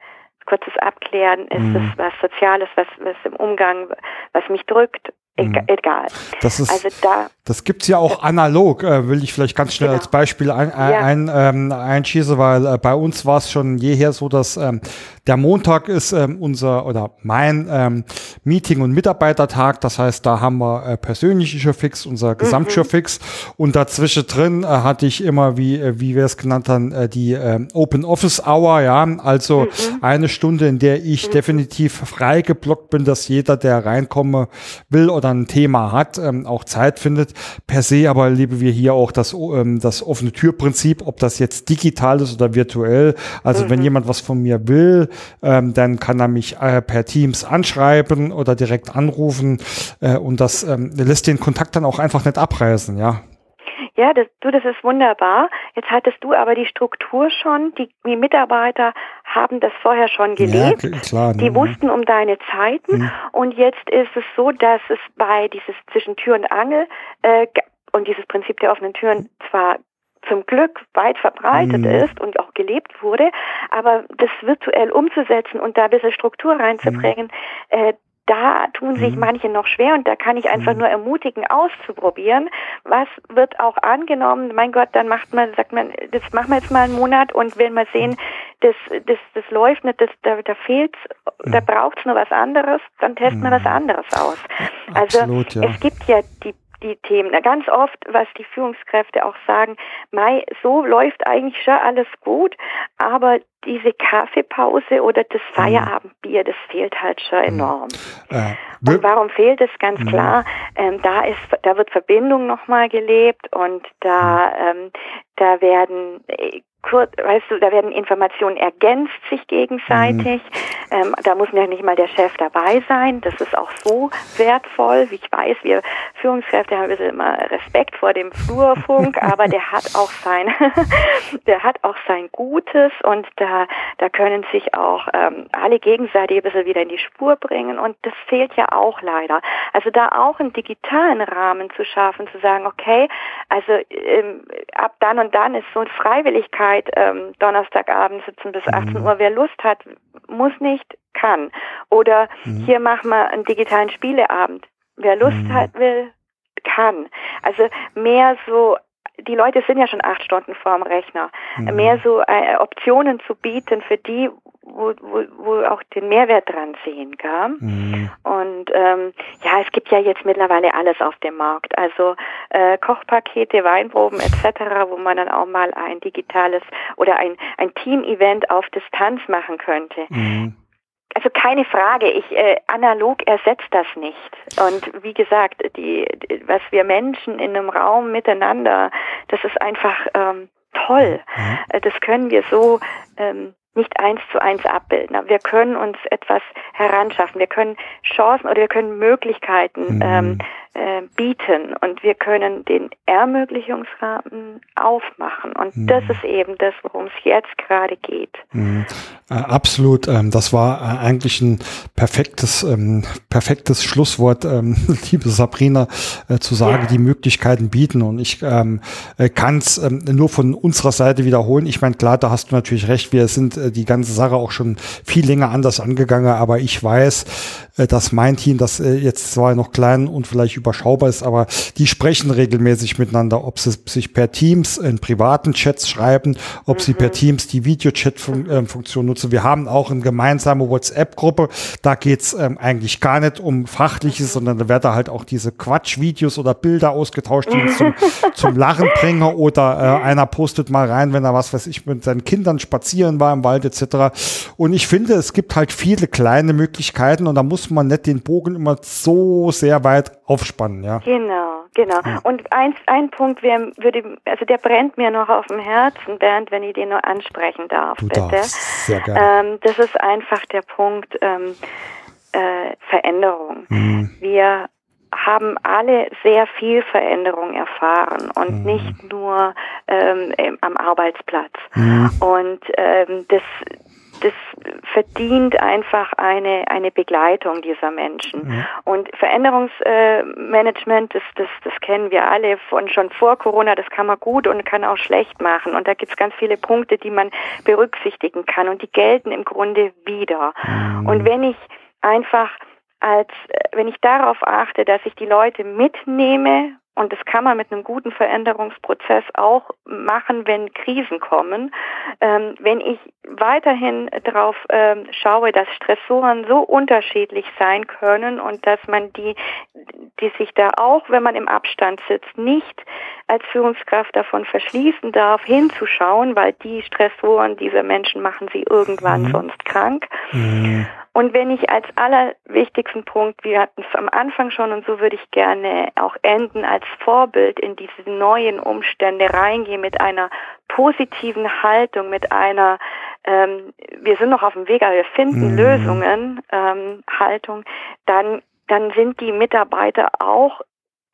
[SPEAKER 2] kurzes Abklären, ist mhm. es was Soziales, was, was im Umgang, was mich drückt Ega mhm. egal.
[SPEAKER 1] Das ist, also da, das gibt's ja auch analog, äh, will ich vielleicht ganz schnell genau. als Beispiel ein, ein, ja. ähm, einschießen, weil äh, bei uns war es schon jeher so, dass ähm, der Montag ist ähm, unser oder mein ähm, Meeting- und Mitarbeitertag. Das heißt, da haben wir äh, persönliche Fix, unser mhm. Gesamtschurfix. Mhm. Und dazwischen drin äh, hatte ich immer, wie, äh, wie wir es genannt haben, äh, die äh, Open Office Hour, ja. Also mhm. eine Stunde, in der ich mhm. definitiv frei geblockt bin, dass jeder, der reinkommen will oder dann ein Thema hat, ähm, auch Zeit findet. Per se aber leben wir hier auch das, ähm, das offene Türprinzip, ob das jetzt digital ist oder virtuell. Also mhm. wenn jemand was von mir will, ähm, dann kann er mich äh, per Teams anschreiben oder direkt anrufen äh, und das ähm, lässt den Kontakt dann auch einfach nicht abreißen, ja.
[SPEAKER 2] Ja, das, du, das ist wunderbar. Jetzt hattest du aber die Struktur schon. Die, die Mitarbeiter haben das vorher schon gelebt. Ja, klar, ne? Die wussten um deine Zeiten. Mhm. Und jetzt ist es so, dass es bei dieses zwischen Tür und Angel äh, und dieses Prinzip der offenen Türen zwar zum Glück weit verbreitet mhm. ist und auch gelebt wurde, aber das virtuell umzusetzen und da ein bisschen Struktur reinzubringen, mhm. äh, da tun sich mhm. manche noch schwer und da kann ich einfach mhm. nur ermutigen, auszuprobieren. Was wird auch angenommen? Mein Gott, dann macht man, sagt man, das machen wir jetzt mal einen Monat und wenn wir sehen, das, das, das läuft nicht, das, da, da fehlt, da mhm. braucht es nur was anderes, dann testen wir was mhm. anderes aus. Also Absolut, ja. es gibt ja die die Themen. Ganz oft, was die Führungskräfte auch sagen, Mai, so läuft eigentlich schon alles gut, aber diese Kaffeepause oder das mhm. Feierabendbier, das fehlt halt schon mhm. enorm. Äh, und warum fehlt es? Ganz mhm. klar, ähm, da ist, da wird Verbindung nochmal gelebt und da, ähm, da werden äh, kurz, weißt du, da werden Informationen ergänzt sich gegenseitig. Mhm. Ähm, da muss ja nicht mal der Chef dabei sein. Das ist auch so wertvoll. Wie ich weiß, wir Führungskräfte haben ein bisschen immer Respekt vor dem Flurfunk, <laughs> aber der hat auch sein, <laughs> der hat auch sein Gutes und da, da können sich auch ähm, alle gegenseitig ein bisschen wieder in die Spur bringen und das fehlt ja auch leider. Also da auch einen digitalen Rahmen zu schaffen, zu sagen, okay, also ähm, ab dann und dann ist so eine Freiwilligkeit ähm, Donnerstagabend sitzen bis 18 mhm. Uhr. Wer Lust hat, muss nicht, kann. Oder mhm. hier machen wir einen digitalen Spieleabend. Wer Lust mhm. hat, will, kann. Also mehr so die Leute sind ja schon acht Stunden vorm Rechner. Mhm. Mehr so äh, Optionen zu bieten für die, wo, wo, wo auch den Mehrwert dran sehen, gell? Mhm. Und ähm, ja, es gibt ja jetzt mittlerweile alles auf dem Markt. Also äh, Kochpakete, Weinproben etc., wo man dann auch mal ein digitales oder ein, ein Team-Event auf Distanz machen könnte. Mhm. Also keine Frage, ich äh, analog ersetzt das nicht. Und wie gesagt, die, was wir Menschen in einem Raum miteinander, das ist einfach ähm, toll. Mhm. Äh, das können wir so ähm, nicht eins zu eins abbilden. Aber wir können uns etwas heranschaffen. Wir können Chancen oder wir können Möglichkeiten mhm. ähm, äh, bieten und wir können den Ermöglichungsrahmen aufmachen. Und mhm. das ist eben das, worum es jetzt gerade geht.
[SPEAKER 1] Mhm. Äh, absolut. Ähm, das war äh, eigentlich ein perfektes, ähm, perfektes Schlusswort, ähm, <laughs> liebe Sabrina, äh, zu sagen, ja. die Möglichkeiten bieten. Und ich ähm, äh, kann es ähm, nur von unserer Seite wiederholen. Ich meine, klar, da hast du natürlich recht. Wir sind äh, die ganze Sache auch schon viel länger anders angegangen. Aber ich weiß, dass mein Team, das äh, jetzt zwar noch klein und vielleicht überschaubar ist, aber die sprechen regelmäßig miteinander, ob sie sich per Teams in privaten Chats schreiben, ob mhm. sie per mhm. Teams die Videochat-Funktion äh, nutzen. Wir haben auch eine gemeinsame WhatsApp-Gruppe. Da geht's ähm, eigentlich gar nicht um Fachliches, sondern da werden halt auch diese Quatsch-Videos oder Bilder ausgetauscht, die zum, <laughs> zum Lachen bringen oder äh, einer postet mal rein, wenn er was weiß ich mit seinen Kindern spazieren war im Wald etc. Und ich finde, es gibt halt viele kleine Möglichkeiten und da muss man nicht den Bogen immer so sehr weit aufspannen, ja.
[SPEAKER 2] Genau, genau. Ja. Und eins, ein Punkt wär, würde, also der brennt mir noch auf dem Herzen, Bernd, wenn ich den nur ansprechen darf, du bitte. Darfst. Sehr gerne. Ähm, das ist einfach der Punkt ähm, äh, Veränderung. Mhm. Wir haben alle sehr viel Veränderung erfahren und mhm. nicht nur ähm, am Arbeitsplatz. Mhm. Und ähm, das das verdient einfach eine, eine Begleitung dieser Menschen. Mhm. Und Veränderungsmanagement, das, das, das kennen wir alle von schon vor Corona, das kann man gut und kann auch schlecht machen. Und da gibt es ganz viele Punkte, die man berücksichtigen kann und die gelten im Grunde wieder. Mhm. Und wenn ich einfach als, wenn ich darauf achte, dass ich die Leute mitnehme und das kann man mit einem guten Veränderungsprozess auch machen, wenn Krisen kommen. Ähm, wenn ich weiterhin darauf ähm, schaue, dass Stressoren so unterschiedlich sein können und dass man die, die sich da auch, wenn man im Abstand sitzt, nicht als Führungskraft davon verschließen darf, hinzuschauen, weil die Stressoren dieser Menschen machen sie irgendwann mhm. sonst krank. Mhm. Und wenn ich als allerwichtigsten Punkt, wir hatten es am Anfang schon und so würde ich gerne auch enden, als Vorbild in diese neuen Umstände reingehen mit einer positiven Haltung, mit einer ähm, wir sind noch auf dem Weg, aber wir finden mhm. Lösungen ähm, Haltung, dann dann sind die Mitarbeiter auch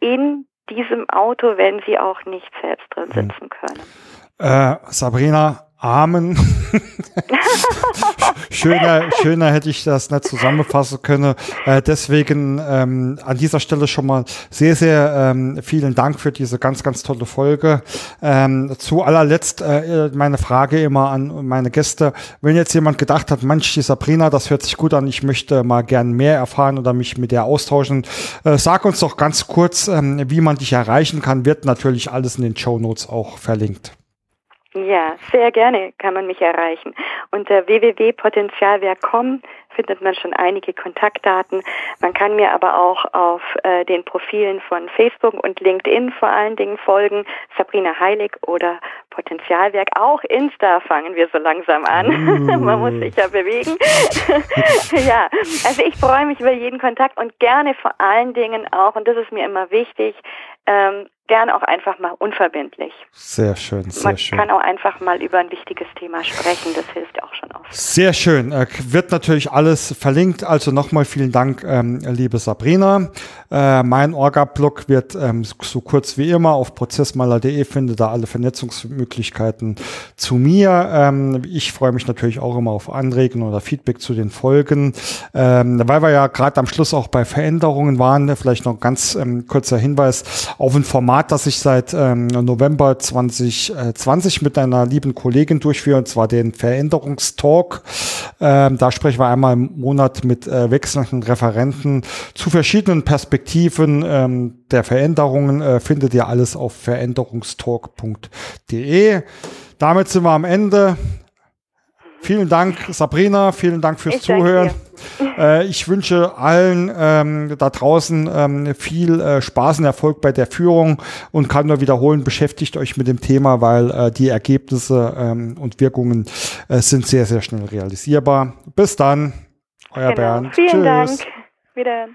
[SPEAKER 2] in diesem Auto, wenn sie auch nicht selbst drin mhm. sitzen können.
[SPEAKER 1] Äh, Sabrina, Amen. <laughs> schöner, schöner hätte ich das nicht zusammenfassen können. Äh, deswegen ähm, an dieser Stelle schon mal sehr, sehr ähm, vielen Dank für diese ganz, ganz tolle Folge. Ähm, zu allerletzt äh, meine Frage immer an meine Gäste. Wenn jetzt jemand gedacht hat, Mensch, die Sabrina, das hört sich gut an, ich möchte mal gern mehr erfahren oder mich mit der austauschen, äh, sag uns doch ganz kurz, ähm, wie man dich erreichen kann. Wird natürlich alles in den Show Notes auch verlinkt.
[SPEAKER 2] Ja, sehr gerne kann man mich erreichen. Unter www.potenzialwerk.com findet man schon einige Kontaktdaten. Man kann mir aber auch auf äh, den Profilen von Facebook und LinkedIn vor allen Dingen folgen, Sabrina Heilig oder Potenzialwerk. Auch Insta fangen wir so langsam an. <laughs> Man muss sich ja bewegen. <laughs> ja, also ich freue mich über jeden Kontakt und gerne vor allen Dingen auch, und das ist mir immer wichtig, ähm, gerne auch einfach mal unverbindlich.
[SPEAKER 1] Sehr schön, sehr
[SPEAKER 2] Man
[SPEAKER 1] schön.
[SPEAKER 2] Man kann auch einfach mal über ein wichtiges Thema sprechen, das hilft auch schon oft.
[SPEAKER 1] Sehr schön, äh, wird natürlich alles verlinkt, also nochmal vielen Dank, ähm, liebe Sabrina. Äh, mein Orga-Blog wird ähm, so kurz wie immer auf prozessmaler.de, findet da alle Vernetzungsmöglichkeiten zu mir. Ähm, ich freue mich natürlich auch immer auf Anregungen oder Feedback zu den Folgen, ähm, weil wir ja gerade am Schluss auch bei Veränderungen waren, vielleicht noch ganz ähm, kurzer Hinweis auf ein Format, das ich seit ähm, November 2020 mit einer lieben Kollegin durchführe, und zwar den Veränderungstalk. Ähm, da sprechen wir einmal im Monat mit äh, wechselnden Referenten zu verschiedenen Perspektiven ähm, der Veränderungen. Äh, findet ihr alles auf veränderungstalk.de. Damit sind wir am Ende. Vielen Dank, Sabrina. Vielen Dank fürs
[SPEAKER 2] ich
[SPEAKER 1] Zuhören. Äh, ich wünsche allen ähm, da draußen ähm, viel äh, Spaß und Erfolg bei der Führung und kann nur wiederholen, beschäftigt euch mit dem Thema, weil äh, die Ergebnisse ähm, und Wirkungen äh, sind sehr, sehr schnell realisierbar. Bis dann, euer
[SPEAKER 2] genau.
[SPEAKER 1] Bernd.
[SPEAKER 2] Vielen Tschüss. Dank. Wieder.